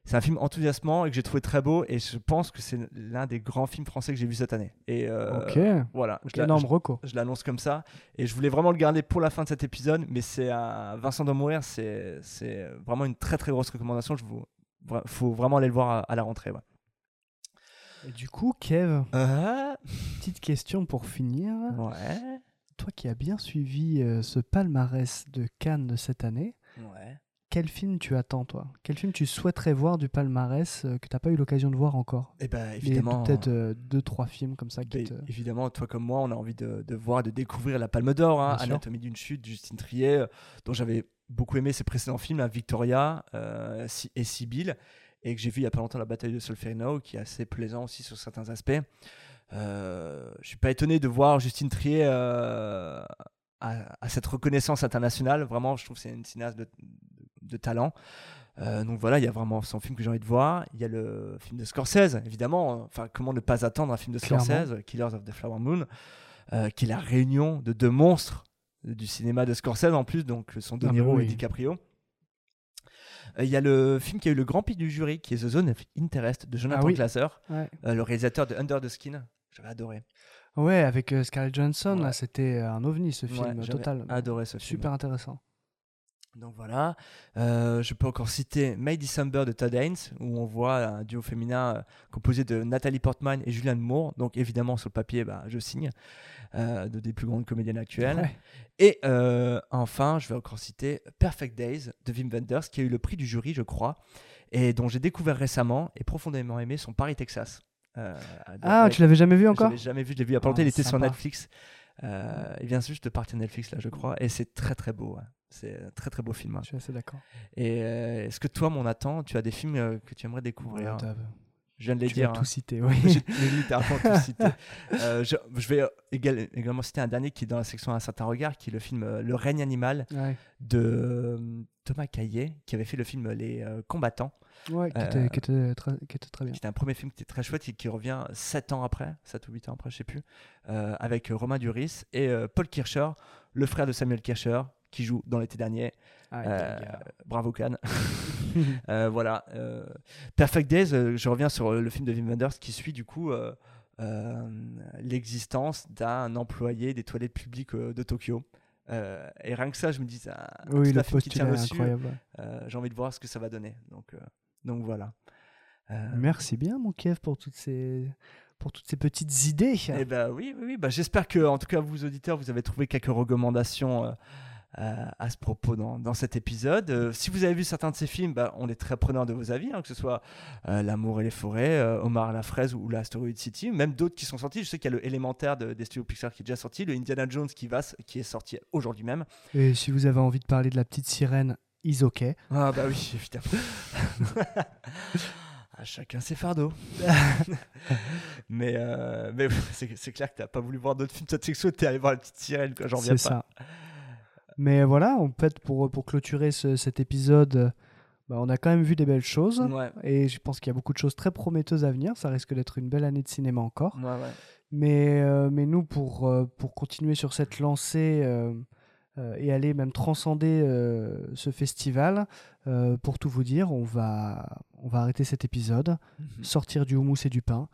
c'est un film enthousiasmant et que j'ai trouvé très beau, et je pense que c'est l'un des grands films français que j'ai vu cette année. Et Ok. voilà, je Énorme reco. je l'annonce comme ça. Et je voulais vraiment le garder pour la fin de cet épisode, mais c'est un Vincent de mourir, c'est vraiment une très très grosse recommandation. Je vous, vra- faut vraiment aller le voir à, à la rentrée. ouais. Et du coup, Kev, Uh-huh. petite question pour finir. Ouais. Toi qui as bien suivi euh, ce palmarès de Cannes de cette année, Ouais. quel film tu attends, toi? Quel film tu souhaiterais voir du palmarès euh, que tu n'as pas eu l'occasion de voir encore? Eh ben, évidemment. Peut-être euh, deux, trois films comme ça qui Ben, te... Évidemment, toi comme moi, on a envie de, de voir, de découvrir la Palme d'Or, hein. Anatomie d'une chute, Justine Trier, dont j'avais beaucoup aimé ses précédents films, hein, Victoria euh, et Sibyl, et que j'ai vu il y a pas longtemps La Bataille de Solferino, qui est assez plaisant aussi sur certains aspects. Euh, je suis pas étonné de voir Justine Trier euh, à, à cette reconnaissance internationale. Vraiment, je trouve que c'est une cinéaste de, de talent. Euh, donc voilà, il y a vraiment son film que j'ai envie de voir. Il y a le film de Scorsese, évidemment. Enfin, comment ne pas attendre un film de Clairement. Scorsese, Killers of the Flower Moon, euh, qui est la réunion de deux monstres du cinéma de Scorsese en plus, donc sont De Ah, mais Niro oui. et DiCaprio. Euh, Il y a le film qui a eu le grand prix du jury, qui est The Zone of Interest de Jonathan Ah oui. Ouais. euh, le réalisateur de Under the Skin. J'avais adoré. Ouais, avec euh, Scarlett là, Ouais. c'était un ovni ce film, Ouais, total. adoré ce film. Super intéressant. Donc voilà, Euh, je peux encore citer May December de Todd Haynes, où on voit un duo féminin euh, composé de Nathalie Portman et Julianne Moore. Donc évidemment, sur le papier, bah, je signe, euh, de des plus grandes comédiennes actuelles. Ouais. Et euh, enfin, je vais encore citer Perfect Days de Wim Wenders, qui a eu le prix du jury, je crois, et dont j'ai découvert récemment et profondément aimé son Paris, Texas. Ah, tu l'avais jamais vu encore? Je l'avais jamais vu, je l'ai vu il y a pas longtemps, Ah, il était sur. Netflix. Il vient juste de partir Netflix là, je crois, et c'est très très beau. ouais. C'est un très très beau film. hein. Je suis assez d'accord. Et euh, est-ce que toi, mon Nathan, tu as des films euh, que tu aimerais découvrir? Ouais, Je viens de les Tu dire. as tout hein. cité, oui. J'ai littéralement tout cité. Euh, je, je vais égal- également citer un dernier qui est dans la section Un certain regard, qui est le film Le règne animal Ouais. de Thomas Caillet, qui avait fait le film Les combattants. Ouais, qui, était, qui était très, qui était très bien. qui était un premier film qui était très chouette et qui revient 7 ans après, 7 ou 8 ans après, je sais plus, avec Romain Duris et Paul Kircher, le frère de Samuel Kircher, qui joue dans l'été dernier. Aïe, Euh, bravo Cannes. Euh, voilà. euh, Perfect Days, je reviens sur le film de Wim Wenders qui suit du coup l'existence d'un employé des toilettes publiques de Tokyo. Euh, et rien que ça, je me dis, ah, Oui, le un film qui tient dessus. Euh, J'ai envie de voir ce que ça va donner. Donc, euh, donc voilà. Merci bien, mon Kev, pour toutes ces, pour toutes ces petites idées. Eh ben oui, oui, oui. Bah, j'espère que, en tout cas, vous auditeurs, vous avez trouvé quelques recommandations euh, à ce propos dans, dans cet épisode. Euh, si vous avez vu certains de ces films, bah, on est très preneur de vos avis, hein, que ce soit euh, L'amour et les forêts, Omar la fraise ou l'Asteroid City, même d'autres qui sont sortis. Je sais qu'il y a le élémentaire de, des studios Pixar qui est déjà sorti, le Indiana Jones qui va, qui est sorti aujourd'hui même. Et si vous avez envie de parler de la petite sirène, is OK. Ah bah oui, évidemment. À chacun ses fardeaux. mais mais c'est clair que t'as pas voulu voir d'autres films de cette section, t'es allé voir la petite sirène, quoi, j'en reviens pas. C'est ça. Mais voilà, en fait, pour, pour clôturer ce- cet épisode, bah, on a quand même vu des belles choses. Ouais. Et je pense qu'il y a beaucoup de choses très prometteuses à venir. Ça risque d'être une belle année de cinéma encore. Ouais, ouais. Mais, euh, mais nous, pour, euh, pour continuer sur cette lancée euh, et aller même transcender ce festival, pour tout vous dire, on va, on va arrêter cet épisode, Mhm. sortir du houmous et du pain.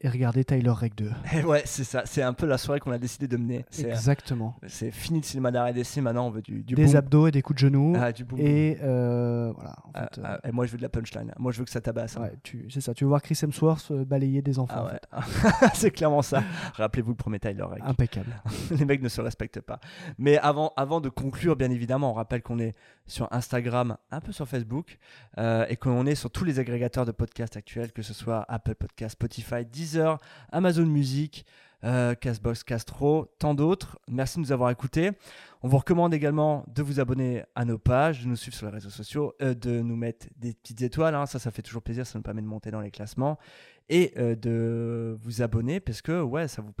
Et regarder Tyler Rake 2. Et ouais, c'est ça. C'est un peu la soirée qu'on a décidé de mener. C'est- Exactement. C'est fini le cinéma d'arrêt d'essai. Maintenant, on veut du, du des boom. abdos et des coups de genoux. Ah, du boom et euh, voilà. en Ah, fait, euh, ah, et moi, je veux de la punchline. Moi, je veux que ça tabasse. hein. ouais, c'est ça. Tu veux voir Chris Hemsworth euh, balayer des enfants. Ah en ouais. fait. c'est clairement ça. Rappelez-vous le premier Tyler Rake. Impeccable. Les mecs ne se respectent pas. Mais avant, avant de conclure, bien évidemment, on rappelle qu'on est sur Instagram, un peu sur Facebook, euh, et qu'on est sur tous les agrégateurs de podcasts actuels, que ce soit Apple Podcasts, Spotify, Amazon Music, euh, Castbox, Castro, tant d'autres. Merci de nous avoir écoutés. On vous recommande également de vous abonner à nos pages, de nous suivre sur les réseaux sociaux, euh, de nous mettre des petites étoiles. hein. Ça, ça fait toujours plaisir, ça nous permet de monter dans les classements. Et euh, de vous abonner parce que, ouais, ça vous,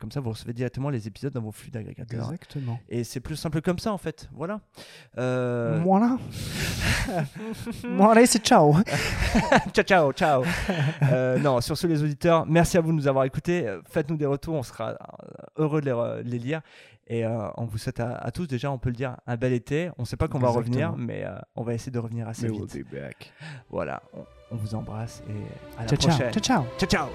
comme ça, vous recevez directement les épisodes dans vos flux d'agrégateurs. Exactement. Et c'est plus simple comme ça, en fait. Voilà. Euh, Voilà. voilà, c'est ciao. ciao, ciao, ciao. Euh, non, sur ce, les auditeurs, merci à vous de nous avoir écoutés. Faites-nous des retours, on sera euh, heureux de les, re- de les lire. Et euh, on vous souhaite à, à tous, déjà, on peut le dire, un bel été. On ne sait pas quand on va revenir, mais euh, on va essayer de revenir assez Mais vite. we'll be back. Voilà, on, vous embrasse et à la ciao. prochaine. Ciao, ciao. Ciao, ciao.